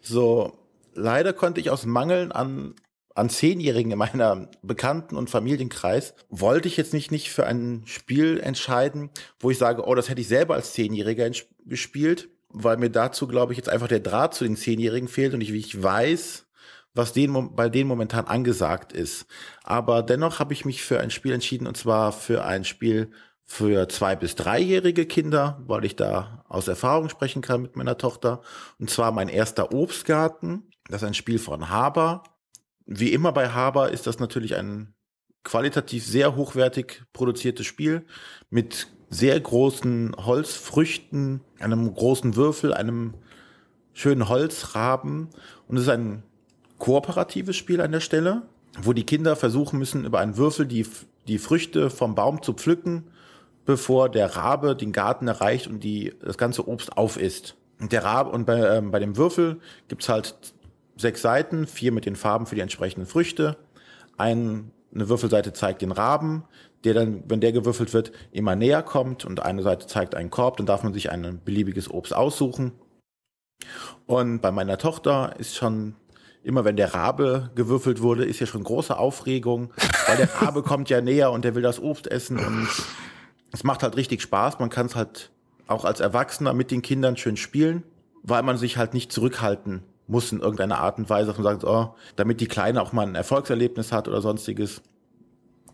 Speaker 2: So, leider konnte ich aus Mangeln an, an Zehnjährigen in meiner Bekannten- und Familienkreis, wollte ich jetzt nicht, nicht für ein Spiel entscheiden, wo ich sage, oh, das hätte ich selber als Zehnjähriger gespielt, weil mir dazu, glaube ich, jetzt einfach der Draht zu den Zehnjährigen fehlt und ich, wie ich weiß, was denen, bei denen momentan angesagt ist. Aber dennoch habe ich mich für ein Spiel entschieden und zwar für ein Spiel für zwei bis dreijährige Kinder, weil ich da aus Erfahrung sprechen kann mit meiner Tochter. Und zwar mein erster Obstgarten. Das ist ein Spiel von Haber. Wie immer bei Haber ist das natürlich ein qualitativ sehr hochwertig produziertes Spiel mit sehr großen Holzfrüchten, einem großen Würfel, einem schönen Holzraben und es ist ein kooperatives Spiel an der Stelle, wo die Kinder versuchen müssen, über einen Würfel die, die Früchte vom Baum zu pflücken, bevor der Rabe den Garten erreicht und die, das ganze Obst aufisst. Und der Rabe, und bei, ähm, bei dem Würfel gibt's halt sechs Seiten, vier mit den Farben für die entsprechenden Früchte. Ein, eine Würfelseite zeigt den Raben, der dann, wenn der gewürfelt wird, immer näher kommt und eine Seite zeigt einen Korb, dann darf man sich ein beliebiges Obst aussuchen. Und bei meiner Tochter ist schon immer wenn der Rabe gewürfelt wurde, ist ja schon große Aufregung, weil der Rabe kommt ja näher und der will das Obst essen und es macht halt richtig Spaß. Man kann es halt auch als Erwachsener mit den Kindern schön spielen, weil man sich halt nicht zurückhalten muss in irgendeiner Art und Weise, man sagt, oh, damit die Kleine auch mal ein Erfolgserlebnis hat oder sonstiges.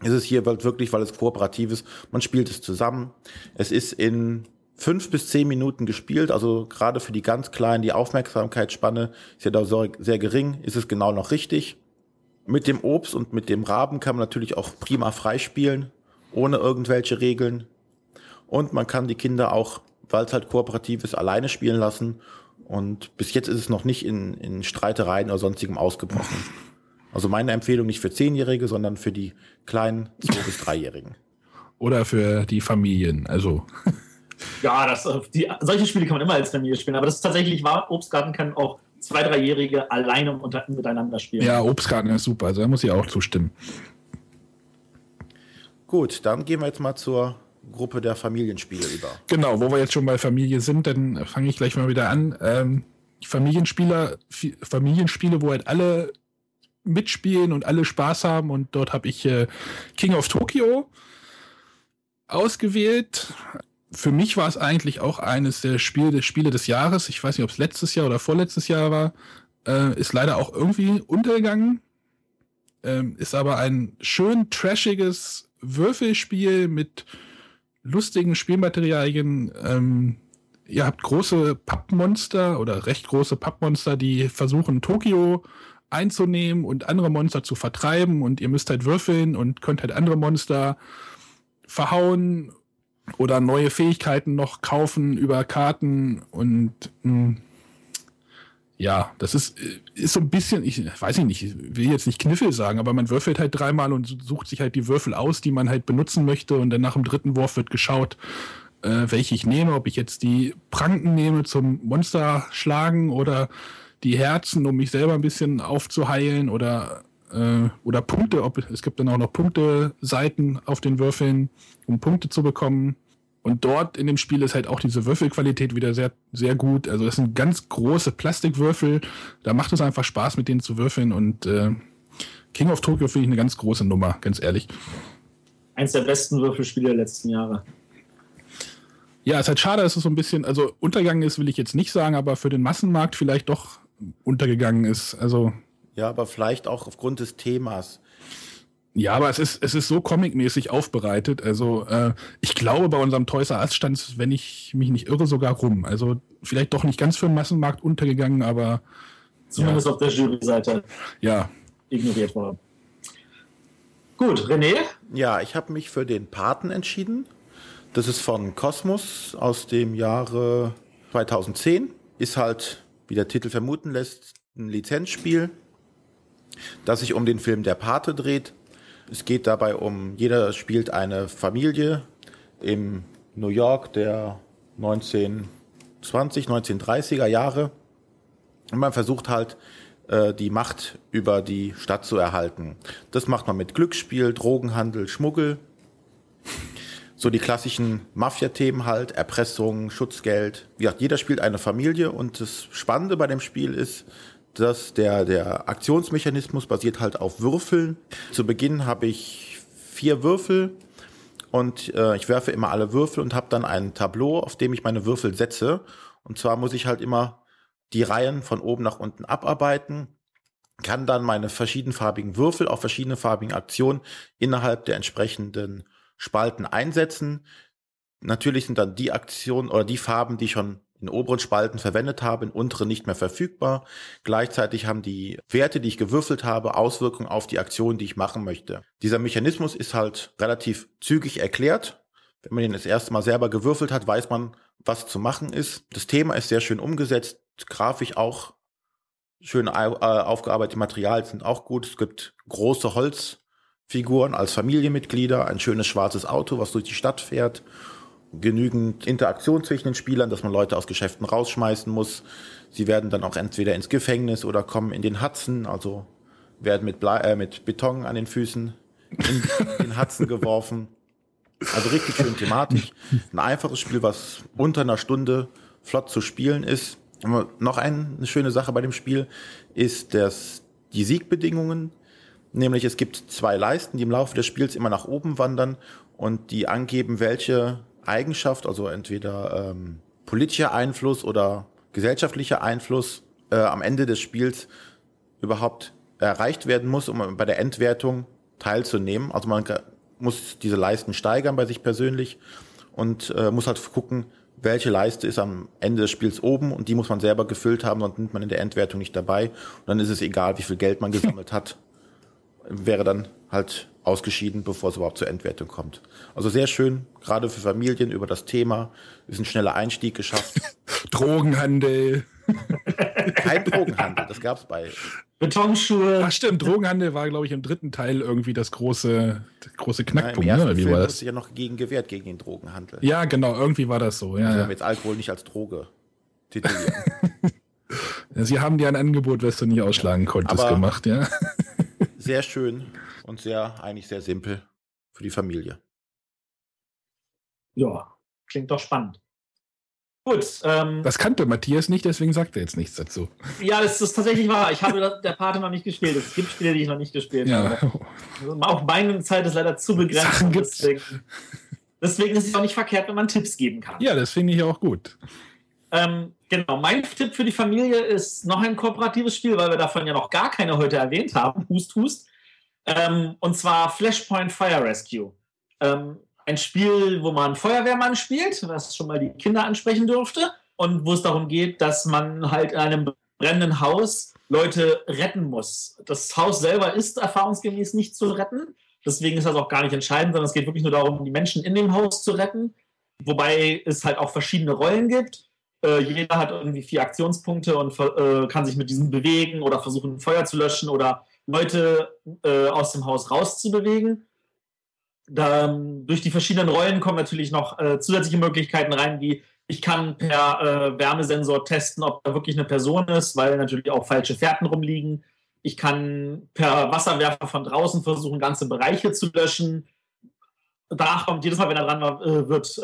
Speaker 2: Ist es hier halt wirklich, weil es kooperativ ist, man spielt es zusammen. Es ist in fünf bis zehn Minuten gespielt, also gerade für die ganz Kleinen, die Aufmerksamkeitsspanne ist ja da sehr gering, ist es genau noch richtig. Mit dem Obst und mit dem Raben kann man natürlich auch prima freispielen, ohne irgendwelche Regeln. Und man kann die Kinder auch, weil es halt kooperativ ist, alleine spielen lassen. Und bis jetzt ist es noch nicht in, in Streitereien oder sonstigem ausgebrochen. Also meine Empfehlung nicht für Zehnjährige, sondern für die kleinen Zwei- bis Dreijährigen.
Speaker 3: Oder für die Familien, also.
Speaker 4: Ja, das, die, solche Spiele kann man immer als Familie spielen, aber das ist tatsächlich wahr. Obstgarten kann auch zwei, dreijährige alleine unter, miteinander spielen.
Speaker 3: Ja, Obstgarten ist super, also da muss ich auch zustimmen.
Speaker 2: Gut, dann gehen wir jetzt mal zur Gruppe der Familienspiele über.
Speaker 3: Genau, wo wir jetzt schon bei Familie sind, dann fange ich gleich mal wieder an. Ähm, Familienspieler, Familienspiele, wo halt alle mitspielen und alle Spaß haben und dort habe ich äh, King of Tokyo ausgewählt. Für mich war es eigentlich auch eines der Spiele, Spiele des Jahres. Ich weiß nicht, ob es letztes Jahr oder vorletztes Jahr war. Äh, ist leider auch irgendwie untergegangen. Ähm, ist aber ein schön trashiges Würfelspiel mit lustigen Spielmaterialien. Ähm, ihr habt große Pappmonster oder recht große Pappmonster, die versuchen, Tokio einzunehmen und andere Monster zu vertreiben. Und ihr müsst halt würfeln und könnt halt andere Monster verhauen oder neue Fähigkeiten noch kaufen über Karten und mh, ja, das ist, ist so ein bisschen, ich weiß nicht, ich will jetzt nicht Kniffel sagen, aber man würfelt halt dreimal und sucht sich halt die Würfel aus, die man halt benutzen möchte und dann nach dem dritten Wurf wird geschaut, äh, welche ich nehme, ob ich jetzt die Pranken nehme zum Monster schlagen oder die Herzen, um mich selber ein bisschen aufzuheilen oder äh, oder Punkte, ob es gibt dann auch noch Punkte-Seiten auf den Würfeln, um Punkte zu bekommen. Und dort in dem Spiel ist halt auch diese Würfelqualität wieder sehr, sehr gut. Also das sind ganz große Plastikwürfel. Da macht es einfach Spaß, mit denen zu würfeln. Und äh, King of Tokyo finde ich eine ganz große Nummer, ganz ehrlich.
Speaker 4: Eins der besten Würfelspiele der letzten Jahre.
Speaker 3: Ja, es ist halt schade, dass es so ein bisschen, also untergegangen ist, will ich jetzt nicht sagen, aber für den Massenmarkt vielleicht doch untergegangen ist. Also.
Speaker 2: Ja, aber vielleicht auch aufgrund des Themas.
Speaker 3: Ja, aber es ist, es ist so comicmäßig aufbereitet. Also äh, ich glaube, bei unserem Toys R Us stand es, wenn ich mich nicht irre, sogar rum. Also vielleicht doch nicht ganz für den Massenmarkt untergegangen, aber
Speaker 4: zumindest ja. auf der Jury-Seite
Speaker 3: ja.
Speaker 4: ignoriert worden. Gut, René?
Speaker 2: Ja, ich habe mich für den Paten entschieden. Das ist von Cosmos aus dem Jahre 2010. Ist halt, wie der Titel vermuten lässt, ein Lizenzspiel, das sich um den Film Der Pate dreht. Es geht dabei um, jeder spielt eine Familie im New York der 1920, 1930er Jahre. Und man versucht halt, äh, die Macht über die Stadt zu erhalten. Das macht man mit Glücksspiel, Drogenhandel, Schmuggel. So die klassischen Mafia-Themen halt, Erpressung, Schutzgeld. Wie gesagt, jeder spielt eine Familie und das Spannende bei dem Spiel ist, dass der, der Aktionsmechanismus basiert halt auf Würfeln. Zu Beginn habe ich vier Würfel und äh, ich werfe immer alle Würfel und habe dann ein Tableau, auf dem ich meine Würfel setze. Und zwar muss ich halt immer die Reihen von oben nach unten abarbeiten, kann dann meine verschiedenfarbigen Würfel auf verschiedene farbigen Aktionen innerhalb der entsprechenden Spalten einsetzen. Natürlich sind dann die Aktionen oder die Farben, die schon in oberen Spalten verwendet habe, in unteren nicht mehr verfügbar. Gleichzeitig haben die Werte, die ich gewürfelt habe, Auswirkungen auf die Aktion, die ich machen möchte. Dieser Mechanismus ist halt relativ zügig erklärt. Wenn man den das erste Mal selber gewürfelt hat, weiß man, was zu machen ist. Das Thema ist sehr schön umgesetzt. grafisch auch schön äh, aufgearbeitete Materialien sind auch gut. Es gibt große Holzfiguren als Familienmitglieder, ein schönes schwarzes Auto, was durch die Stadt fährt, genügend Interaktion zwischen den Spielern, dass man Leute aus Geschäften rausschmeißen muss. Sie werden dann auch entweder ins Gefängnis oder kommen in den Hudson, also werden mit, Blei äh, mit Beton an den Füßen in den Hudson geworfen. Also richtig schön thematisch. Ein einfaches Spiel, was unter einer Stunde flott zu spielen ist. Aber noch ein- eine schöne Sache bei dem Spiel ist dass die Siegbedingungen. Nämlich es gibt zwei Leisten, die im Laufe des Spiels immer nach oben wandern und die angeben, welche Eigenschaft, also entweder ähm, politischer Einfluss oder gesellschaftlicher Einfluss äh, am Ende des Spiels überhaupt erreicht werden muss, um bei der Endwertung teilzunehmen. Also man muss diese Leisten steigern bei sich persönlich und äh, muss halt gucken, welche Leiste ist am Ende des Spiels oben und die muss man selber gefüllt haben, sonst nimmt man in der Endwertung nicht dabei. Und dann ist es egal, wie viel Geld man gesammelt hat, wäre dann halt ausgeschieden, bevor es überhaupt zur Endwertung kommt. Also sehr schön, gerade für Familien über das Thema, ist ein schneller Einstieg geschafft.
Speaker 3: Drogenhandel.
Speaker 2: Kein Drogenhandel, das gab's bei
Speaker 4: Betonschuhe.
Speaker 3: Ach stimmt, Drogenhandel war, glaube ich, im dritten Teil irgendwie das große, das große
Speaker 2: Na, Im
Speaker 3: Knackpunkt.
Speaker 2: ersten
Speaker 3: Ne?
Speaker 2: Film
Speaker 3: war
Speaker 2: wurde
Speaker 3: das?
Speaker 2: sich ja noch gegen gewehrt, gegen den Drogenhandel.
Speaker 3: Ja, genau, irgendwie war das so. Ja,
Speaker 2: haben
Speaker 3: ja.
Speaker 2: jetzt Alkohol nicht als Droge titulieren.
Speaker 3: Sie haben dir ein Angebot, was du nicht ausschlagen konntest,
Speaker 2: Aber-
Speaker 3: gemacht, ja.
Speaker 2: Sehr schön und sehr, eigentlich sehr simpel für die Familie.
Speaker 4: Ja, klingt doch spannend. Gut, ähm,
Speaker 3: Das kannte Matthias nicht, deswegen sagt er jetzt nichts dazu.
Speaker 4: ja, das ist tatsächlich wahr. Ich habe das- der Pate noch nicht gespielt. Es gibt Spiele, die ich noch nicht gespielt
Speaker 3: Ja,
Speaker 4: habe. Also Auch meine Zeit ist leider zu begrenzt.
Speaker 3: Sachen
Speaker 4: und
Speaker 3: gibt's.
Speaker 4: Deswegen, deswegen ist es auch nicht verkehrt, wenn man Tipps geben kann.
Speaker 3: ja das finde ich auch gut.
Speaker 4: Ähm, genau, mein Tipp für die Familie ist noch ein kooperatives Spiel, weil wir davon ja noch gar keine heute erwähnt haben. Hust, hust. Ähm, und zwar Flashpoint Fire Rescue. Ähm, ein Spiel, wo man Feuerwehrmann spielt, was schon mal die Kinder ansprechen dürfte. Und wo es darum geht, dass man halt in einem brennenden Haus Leute retten muss. Das Haus selber ist erfahrungsgemäß nicht zu retten. Deswegen ist das auch gar nicht entscheidend, sondern es geht wirklich nur darum, die Menschen in dem Haus zu retten. Wobei es halt auch verschiedene Rollen gibt. Äh, jeder hat irgendwie vier Aktionspunkte und äh, kann sich mit diesen bewegen oder versuchen, Feuer zu löschen oder Leute äh, aus dem Haus rauszubewegen. Da, durch die verschiedenen Rollen kommen natürlich noch äh, zusätzliche Möglichkeiten rein, wie ich kann per äh, Wärmesensor testen, ob da wirklich eine Person ist, weil natürlich auch falsche Fährten rumliegen. Ich kann per Wasserwerfer von draußen versuchen, ganze Bereiche zu löschen. Danach kommt jedes Mal, wenn er dran war, wird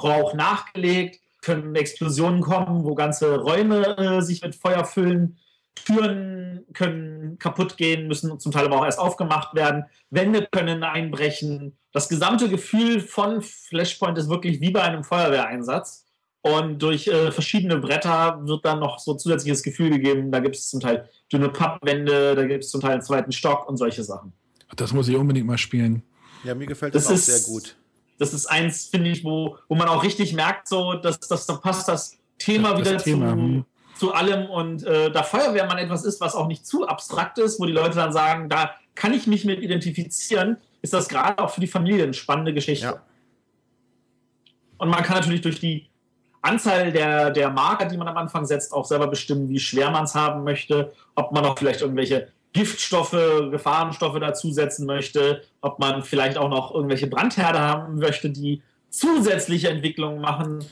Speaker 4: Rauch nachgelegt, können Explosionen kommen, wo ganze Räume äh, sich mit Feuer füllen. Türen können kaputt gehen, müssen zum Teil aber auch erst aufgemacht werden. Wände können einbrechen. Das gesamte Gefühl von Flashpoint ist wirklich wie bei einem Feuerwehreinsatz. Und durch äh, verschiedene Bretter wird dann noch so zusätzliches Gefühl gegeben. Da gibt es zum Teil dünne Pappwände, da gibt es zum Teil einen zweiten Stock und solche Sachen.
Speaker 3: Das muss ich unbedingt mal spielen.
Speaker 2: Ja, mir gefällt das,
Speaker 4: Das
Speaker 2: auch
Speaker 4: ist-
Speaker 2: sehr gut.
Speaker 4: Das ist eins, finde ich, wo, wo man auch richtig merkt, so, dass, dass da passt das Thema
Speaker 3: Das
Speaker 4: wieder
Speaker 3: Thema,
Speaker 4: zu,
Speaker 3: hm.
Speaker 4: zu allem. Und äh, da Feuerwehrmann etwas ist, was auch nicht zu abstrakt ist, wo die Leute dann sagen, da kann ich mich mit identifizieren, ist das gerade auch für die Familie eine spannende Geschichte.
Speaker 2: Ja.
Speaker 4: Und man kann natürlich durch die Anzahl der, der Marker, die man am Anfang setzt, auch selber bestimmen, wie schwer man es haben möchte, ob man auch vielleicht irgendwelche Giftstoffe, Gefahrenstoffe dazusetzen möchte, ob man vielleicht auch noch irgendwelche Brandherde haben möchte, die zusätzliche Entwicklungen machen.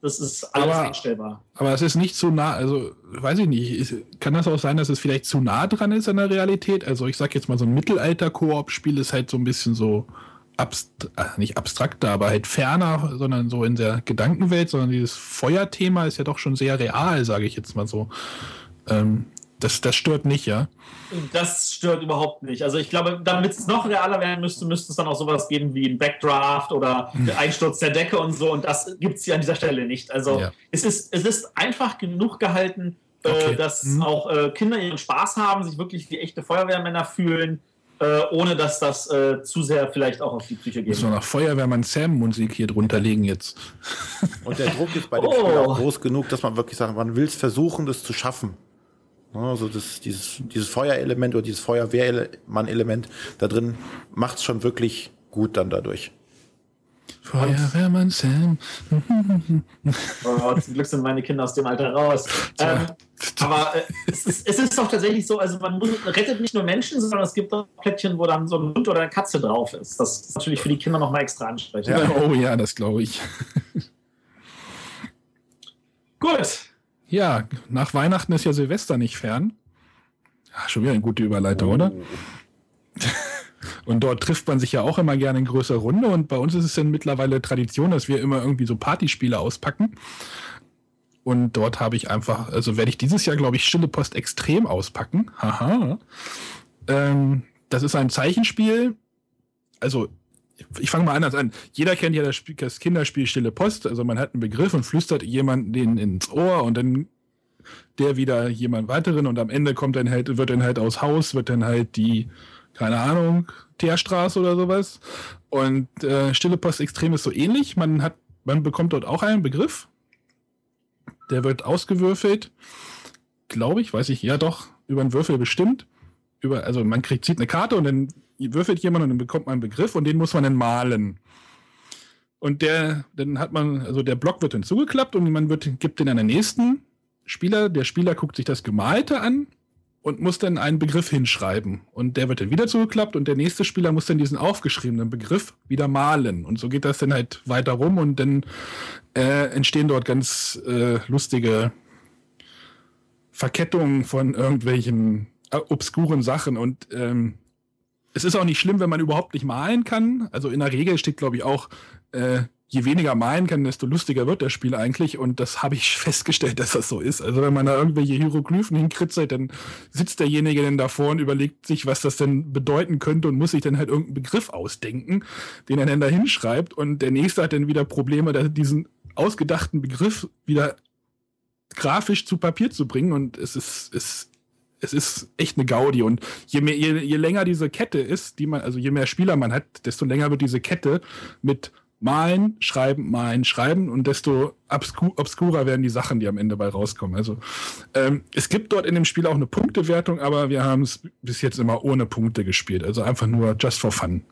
Speaker 4: Das ist alles
Speaker 3: Aber-
Speaker 4: einstellbar.
Speaker 3: Aber es ist nicht zu nah, also weiß ich nicht, ist, kann das auch sein, dass es vielleicht zu nah dran ist an der Realität? Also ich sag jetzt mal, so ein Mittelalter-Koop-Spiel ist halt so ein bisschen so abst äh, nicht abstrakter, aber halt ferner, sondern so in der Gedankenwelt, sondern dieses Feuerthema ist ja doch schon sehr real, sage ich jetzt mal so. Ähm, das, das stört nicht, ja.
Speaker 4: Das stört überhaupt nicht. Also ich glaube, damit es noch realer werden müsste, müsste es dann auch sowas geben wie ein Backdraft oder der Einsturz der Decke und so. Und das gibt es hier an dieser Stelle nicht. Also
Speaker 3: Ja.
Speaker 4: es, ist, es ist einfach genug gehalten,
Speaker 3: Okay.
Speaker 4: äh, dass
Speaker 3: Mhm.
Speaker 4: auch äh, Kinder ihren Spaß haben, sich wirklich wie echte Feuerwehrmänner fühlen, äh, ohne dass das äh, zu sehr vielleicht auch auf die Psyche geht.
Speaker 3: Müssen wir noch Feuerwehrmann Sam Musik hier drunter legen jetzt.
Speaker 2: Und der Druck ist bei dem
Speaker 4: Oh.
Speaker 2: Spiel auch groß genug, dass man wirklich sagt, man will es versuchen, das zu schaffen. Also das, dieses, dieses Feuerelement oder dieses Feuerwehrmann-Element da drin macht es schon wirklich gut dann dadurch.
Speaker 3: Feuerwehrmann Sam.
Speaker 4: oh, zum Glück sind meine Kinder aus dem Alter raus. Ähm, aber äh, es, ist, es, ist, doch tatsächlich so, also man muss, rettet nicht nur Menschen, sondern es gibt auch Plättchen, wo dann so ein Hund oder eine Katze drauf ist. Das ist natürlich für die Kinder nochmal extra ansprechend.
Speaker 3: Ja, oh ja, das glaube ich.
Speaker 4: Gut.
Speaker 3: Ja, nach Weihnachten ist ja Silvester nicht fern. Ach, schon wieder eine gute Überleitung, oh. oder? Und dort trifft man sich ja auch immer gerne in größerer Runde. Und bei uns ist es dann mittlerweile Tradition, dass wir immer irgendwie so Partyspiele auspacken. Und dort habe ich einfach, also werde ich dieses Jahr, glaube ich, Stille Post extrem auspacken. Haha. Ähm, das ist ein Zeichenspiel. Also, ich fange mal anders an. Jeder kennt ja das, Spiel, das Kinderspiel Stille Post. Also man hat einen Begriff und flüstert jemanden den ins Ohr und dann der wieder jemand weiteren und am Ende kommt dann halt, wird dann halt aus Haus, wird dann halt die, keine Ahnung, Teerstraße oder sowas. Und äh, Stille Post Extrem ist so ähnlich. Man hat, man bekommt dort auch einen Begriff. Der wird ausgewürfelt. Glaube ich, weiß ich, ja doch, über einen Würfel bestimmt. Über, also man kriegt, zieht eine Karte und dann würfelt jemand und dann bekommt man einen Begriff und den muss man dann malen. Und der, dann hat man, also der Block wird dann zugeklappt und man wird, gibt den an den nächsten Spieler. Der Spieler guckt sich das Gemalte an und muss dann einen Begriff hinschreiben. Und der wird dann wieder zugeklappt und der nächste Spieler muss dann diesen aufgeschriebenen Begriff wieder malen. Und so geht das dann halt weiter rum und dann äh, entstehen dort ganz äh, lustige Verkettungen von irgendwelchen äh, obskuren Sachen. Und ähm, es ist auch nicht schlimm, wenn man überhaupt nicht malen kann. Also in der Regel steht, glaube ich, auch, äh, je weniger malen kann, desto lustiger wird das Spiel eigentlich. Und das habe ich festgestellt, dass das so ist. Also wenn man da irgendwelche Hieroglyphen hinkritzelt, dann sitzt derjenige dann davor und überlegt sich, was das denn bedeuten könnte und muss sich dann halt irgendeinen Begriff ausdenken, den er dann da hinschreibt. Und der nächste hat dann wieder Probleme, diesen ausgedachten Begriff wieder grafisch zu Papier zu bringen. Und es ist, es, es ist echt eine Gaudi. Und je, mehr, je, je länger diese Kette ist, die man, also je mehr Spieler man hat, desto länger wird diese Kette mit malen, schreiben, malen, schreiben und desto obskur obskurer werden die Sachen, die am Ende bei rauskommen. Also ähm, es gibt dort in dem Spiel auch eine Punktewertung, aber wir haben es bis jetzt immer ohne Punkte gespielt. Also einfach nur just for fun.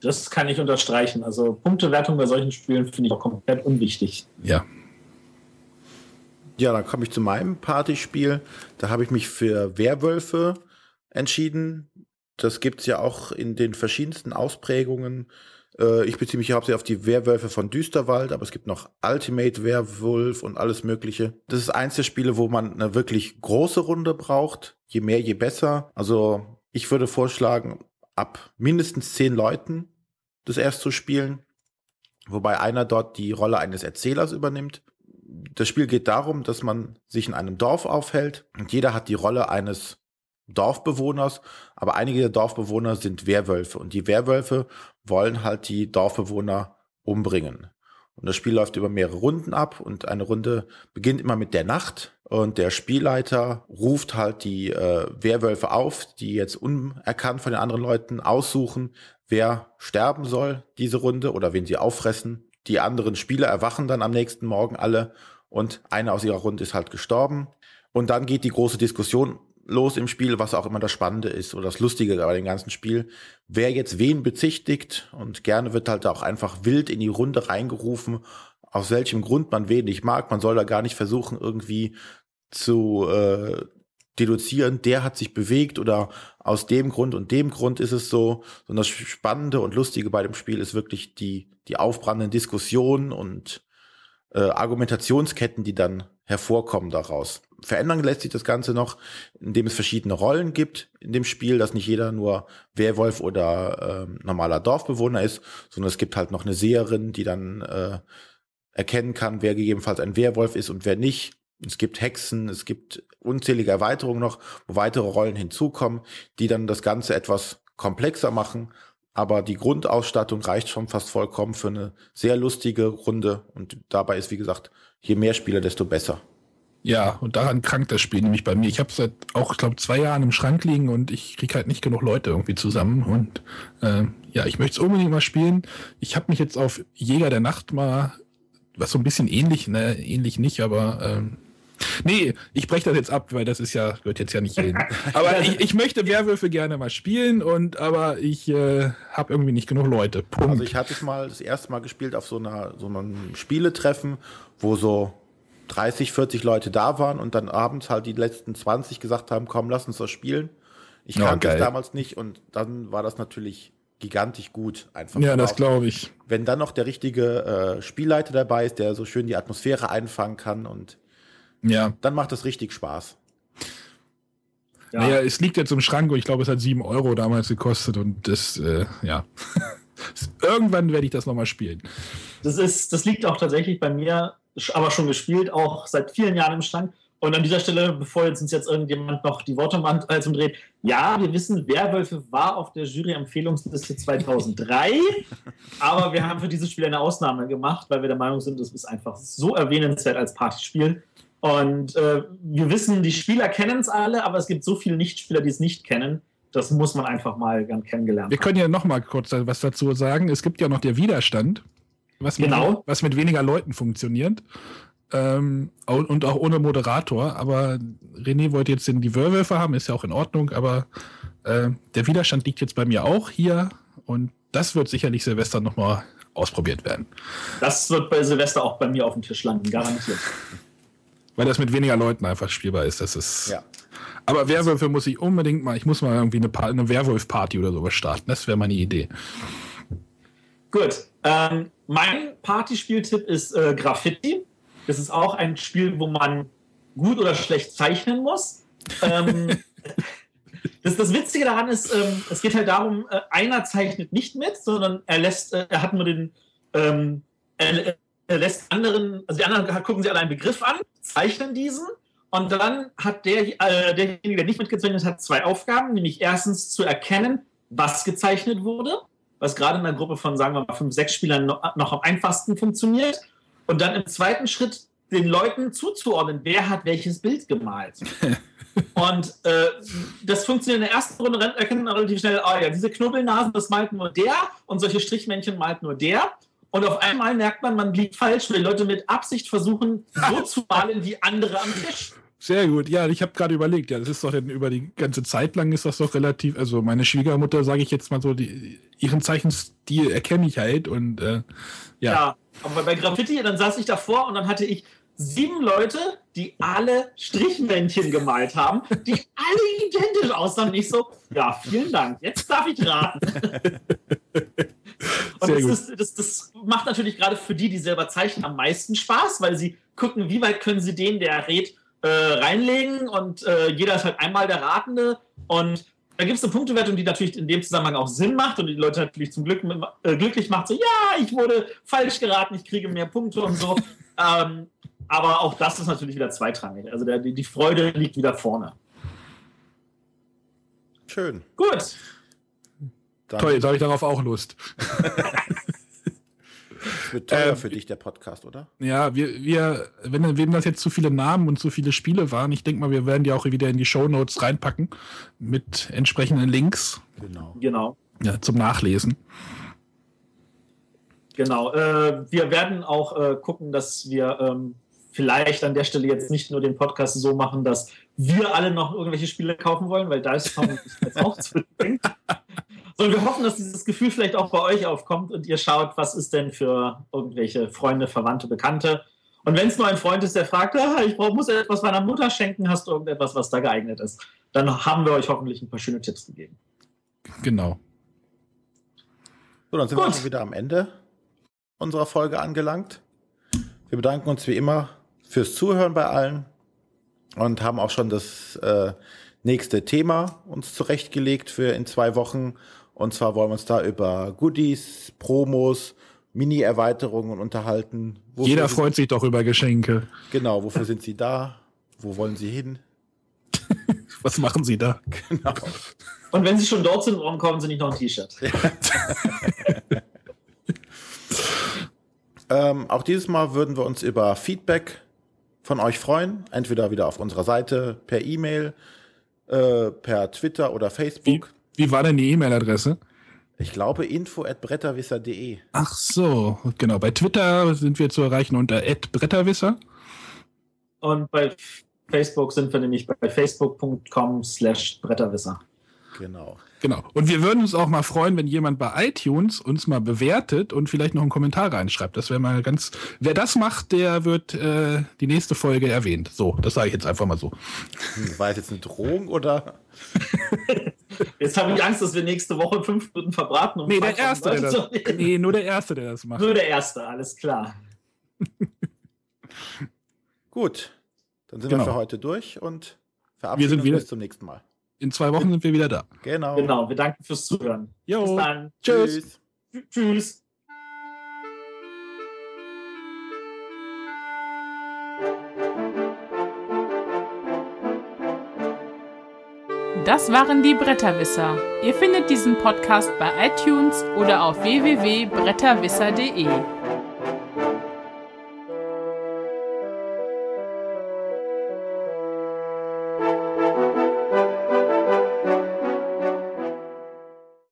Speaker 4: Das kann ich unterstreichen. Also Punktewertung bei solchen Spielen finde ich auch komplett unwichtig.
Speaker 3: Ja.
Speaker 2: Ja, dann komme ich zu meinem Partyspiel. Da habe ich mich für Werwölfe entschieden. Das gibt es ja auch in den verschiedensten Ausprägungen. Äh, ich beziehe mich hauptsächlich auf die Werwölfe von Düsterwald, aber es gibt noch Ultimate Werwolf und alles Mögliche. Das ist eins der Spiele, wo man eine wirklich große Runde braucht. Je mehr, je besser. Also ich würde vorschlagen, ab mindestens zehn Leuten das erst zu spielen, wobei einer dort die Rolle eines Erzählers übernimmt. Das Spiel geht darum, dass man sich in einem Dorf aufhält und jeder hat die Rolle eines Dorfbewohners, aber einige der Dorfbewohner sind Werwölfe und die Werwölfe wollen halt die Dorfbewohner umbringen. Und das Spiel läuft über mehrere Runden ab und eine Runde beginnt immer mit der Nacht und der Spielleiter ruft halt die äh, Werwölfe auf, die jetzt unerkannt von den anderen Leuten aussuchen, wer sterben soll diese Runde oder wen sie auffressen. Die anderen Spieler erwachen dann am nächsten Morgen alle und einer aus ihrer Runde ist halt gestorben. Und dann geht die große Diskussion los im Spiel, was auch immer das Spannende ist oder das Lustige bei dem ganzen Spiel. Wer jetzt wen bezichtigt und gerne wird halt auch einfach wild in die Runde reingerufen, aus welchem Grund man wen nicht mag. Man soll da gar nicht versuchen, irgendwie zu äh, deduzieren, der hat sich bewegt oder aus dem Grund und dem Grund ist es so. Sondern das Spannende und Lustige bei dem Spiel ist wirklich die, die aufbrandenden Diskussionen und äh, Argumentationsketten, die dann hervorkommen daraus. Verändern lässt sich das Ganze noch, indem es verschiedene Rollen gibt in dem Spiel, dass nicht jeder nur Werwolf oder äh, normaler Dorfbewohner ist, sondern es gibt halt noch eine Seherin, die dann äh, erkennen kann, wer gegebenenfalls ein Werwolf ist und wer nicht. Es gibt Hexen, es gibt unzählige Erweiterungen noch, wo weitere Rollen hinzukommen, die dann das Ganze etwas komplexer machen. Aber die Grundausstattung reicht schon fast vollkommen für eine sehr lustige Runde. Und dabei ist, wie gesagt, je mehr Spieler, desto besser.
Speaker 3: Ja, und daran krankt das Spiel nämlich bei mir. Ich habe seit auch, ich glaube, zwei Jahren im Schrank liegen und ich kriege halt nicht genug Leute irgendwie zusammen. Und äh, ja, ich möchte es unbedingt mal spielen. Ich habe mich jetzt auf Jäger der Nacht mal, was so ein bisschen ähnlich, ne, ähnlich nicht, aber ähm, Nee, ich breche das jetzt ab, weil das ist ja, wird jetzt ja nicht reden. Aber ich, ich möchte Werwölfe gerne mal spielen und aber ich äh, habe irgendwie nicht genug Leute. Punkt.
Speaker 2: Also ich hatte es mal das erste Mal gespielt auf so einer so einem Spieletreffen, wo so 30, 40 Leute da waren und dann abends halt die letzten 20 gesagt haben, komm, lass uns das spielen. Ich
Speaker 3: Ja,
Speaker 2: kannte es
Speaker 3: geil.
Speaker 2: damals nicht und dann war das natürlich gigantisch gut. Einfach
Speaker 3: ja, das glaube ich.
Speaker 2: Wenn dann noch der richtige äh, Spielleiter dabei ist, der so schön die Atmosphäre einfangen kann und
Speaker 3: Ja.
Speaker 2: dann macht es richtig Spaß.
Speaker 4: Ja.
Speaker 3: Naja, es liegt jetzt im Schrank und ich glaube, es hat 7 Euro damals gekostet und das, äh, ja. Irgendwann werde ich das nochmal spielen.
Speaker 4: Das, ist, das liegt auch tatsächlich bei mir, aber schon gespielt, auch seit vielen Jahren im Schrank. Und an dieser Stelle, bevor jetzt uns jetzt irgendjemand noch die Worte um Hals umdreht, ja, wir wissen, Werwölfe war auf der Jury-Empfehlungsliste 2003, aber wir haben für dieses Spiel eine Ausnahme gemacht, weil wir der Meinung sind, das ist einfach so erwähnenswert als Partyspiel. Und äh, wir wissen, die Spieler kennen es alle, aber es gibt so viele Nichtspieler, die es nicht kennen. Das muss man einfach mal gern kennengelernt
Speaker 3: Wir können ja nochmal kurz was dazu sagen. Es gibt ja noch der Widerstand, was mit,
Speaker 4: Genau.
Speaker 3: was mit weniger Leuten funktioniert. Ähm, und auch ohne Moderator. Aber René wollte jetzt den, die Werwölfe haben, ist ja auch in Ordnung. Aber äh, der Widerstand liegt jetzt bei mir auch hier. Und das wird sicherlich Silvester nochmal ausprobiert werden.
Speaker 4: Das wird bei Silvester auch bei mir auf dem Tisch landen, garantiert.
Speaker 3: Weil das mit weniger Leuten einfach spielbar ist. Das ist.
Speaker 2: Ja.
Speaker 3: Aber Werwölfe muss ich unbedingt mal, ich muss mal irgendwie eine, eine Werwolf-Party oder sowas starten. Das wäre meine Idee.
Speaker 4: Gut. Ähm, mein Partyspieltipp ist äh, Graffiti. Das ist auch ein Spiel, wo man gut oder schlecht zeichnen muss. Ähm, das, das Witzige daran ist, ähm, es geht halt darum, äh, einer zeichnet nicht mit, sondern er lässt, äh, er hat nur den, ähm, er lässt anderen, also die anderen gucken sich alle einen Begriff an, zeichnen diesen und dann hat der, äh, derjenige, der nicht mitgezeichnet hat, zwei Aufgaben, nämlich erstens zu erkennen, was gezeichnet wurde, was gerade in einer Gruppe von, sagen wir mal, fünf, sechs Spielern noch, noch am einfachsten funktioniert. Und dann im zweiten Schritt den Leuten zuzuordnen, wer hat welches Bild gemalt. Und äh, das funktioniert in der ersten Runde, erkennt man relativ schnell, ah ja, diese Knubbelnasen, das malt nur der und solche Strichmännchen malt nur der. Und auf einmal merkt man, man liegt falsch, weil Leute mit Absicht versuchen, so zu malen wie andere am Tisch.
Speaker 3: Sehr gut. Ja, ich habe gerade überlegt, ja, das ist doch denn über die ganze Zeit lang ist das doch relativ, also meine Schwiegermutter, sage ich jetzt mal so, die, ihren Zeichenstil erkenne ich halt und äh, ja.
Speaker 4: Ja, aber bei Graffiti, dann saß ich davor und dann hatte ich sieben Leute, die alle Strichmännchen gemalt haben, die alle identisch aussahen. Und ich so, ja, vielen Dank, jetzt darf ich raten. Und das, ist, das, das macht natürlich gerade für die, die selber zeichnen, am meisten Spaß, weil sie gucken, wie weit können sie den, der rät, äh, reinlegen und äh, jeder ist halt einmal der Ratende und da gibt es eine Punktewertung, die natürlich in dem Zusammenhang auch Sinn macht und die Leute natürlich zum Glück äh, glücklich macht, so ja, ich wurde falsch geraten, ich kriege mehr Punkte und so. ähm, aber auch das ist natürlich wieder zweitrangig. Also der, die Freude liegt wieder vorne.
Speaker 2: Schön.
Speaker 4: Gut.
Speaker 2: Dann
Speaker 3: Toll, jetzt habe ich darauf auch Lust.
Speaker 2: wird teuer
Speaker 3: Ähm,
Speaker 2: für dich, der Podcast, oder?
Speaker 3: Ja, wir, wir, wenn, wenn das jetzt zu viele Namen und zu viele Spiele waren, ich denke mal, wir werden die auch wieder in die Shownotes reinpacken mit entsprechenden Links
Speaker 2: Genau.
Speaker 4: Genau.
Speaker 3: ja, zum Nachlesen.
Speaker 4: Genau. Äh, wir werden auch äh, gucken, dass wir ähm, vielleicht an der Stelle jetzt nicht nur den Podcast so machen, dass wir alle noch irgendwelche Spiele kaufen wollen, weil da ist jetzt auch zu denken. Sondern wir hoffen, dass dieses Gefühl vielleicht auch bei euch aufkommt und ihr schaut, was ist denn für irgendwelche Freunde, Verwandte, Bekannte. Und wenn es nur ein Freund ist, der fragt, ah, ich brauch, muss etwas meiner Mutter schenken, hast du irgendetwas, was da geeignet ist, dann haben wir euch hoffentlich ein paar schöne Tipps gegeben.
Speaker 3: Genau.
Speaker 2: So, dann sind
Speaker 4: Gut.
Speaker 2: wir schon wieder am Ende unserer Folge angelangt. Wir bedanken uns wie immer fürs Zuhören bei allen und haben auch schon das äh, nächste Thema uns zurechtgelegt für in zwei Wochen. Und zwar wollen wir uns da über Goodies, Promos, Mini-Erweiterungen unterhalten. Wofür
Speaker 3: Jeder freut sich doch über Geschenke.
Speaker 2: Genau, wofür sind sie da? Wo wollen sie hin?
Speaker 3: Was machen Sie da?
Speaker 2: Genau.
Speaker 4: Und wenn sie schon dort sind, warum kaufen sie nicht noch ein T-Shirt?
Speaker 2: Ähm, auch dieses Mal würden wir uns über Feedback von euch freuen. Entweder wieder auf unserer Seite, per E-Mail, äh, per Twitter oder
Speaker 3: Wie,
Speaker 2: Facebook.
Speaker 3: wie war denn die E-Mail-Adresse?
Speaker 2: Ich glaube info at bretterwisser.de.
Speaker 3: Ach so, genau. Bei Twitter sind wir zu erreichen unter @bretterwisser.
Speaker 4: Und bei Facebook sind wir nämlich bei facebook.com slash Bretterwisser.
Speaker 2: Genau.
Speaker 3: Genau. Und wir würden uns auch mal freuen, wenn jemand bei iTunes uns mal bewertet und vielleicht noch einen Kommentar reinschreibt. Das wäre mal ganz. Wer das macht, der wird äh, die nächste Folge erwähnt. So, das sage ich jetzt einfach mal so.
Speaker 2: Hm, war das jetzt eine Drohung oder?
Speaker 4: Jetzt habe ich Angst, dass wir nächste Woche fünf Minuten verbraten. Um
Speaker 3: nee, der Erste, der das, nee, nur der Erste, der das macht.
Speaker 4: Nur der Erste, alles klar.
Speaker 2: Gut, dann sind genau. wir für heute durch und
Speaker 3: verabschieden wir sind wieder,
Speaker 2: bis zum nächsten Mal.
Speaker 3: In zwei Wochen sind wir wieder da.
Speaker 2: Genau.
Speaker 4: Genau, wir danken fürs Zuhören.
Speaker 3: Jo.
Speaker 4: Bis dann.
Speaker 3: Tschüss.
Speaker 4: Tschüss.
Speaker 1: Das waren die Bretterwisser. Ihr findet diesen Podcast bei iTunes oder auf www.bretterwisser.de.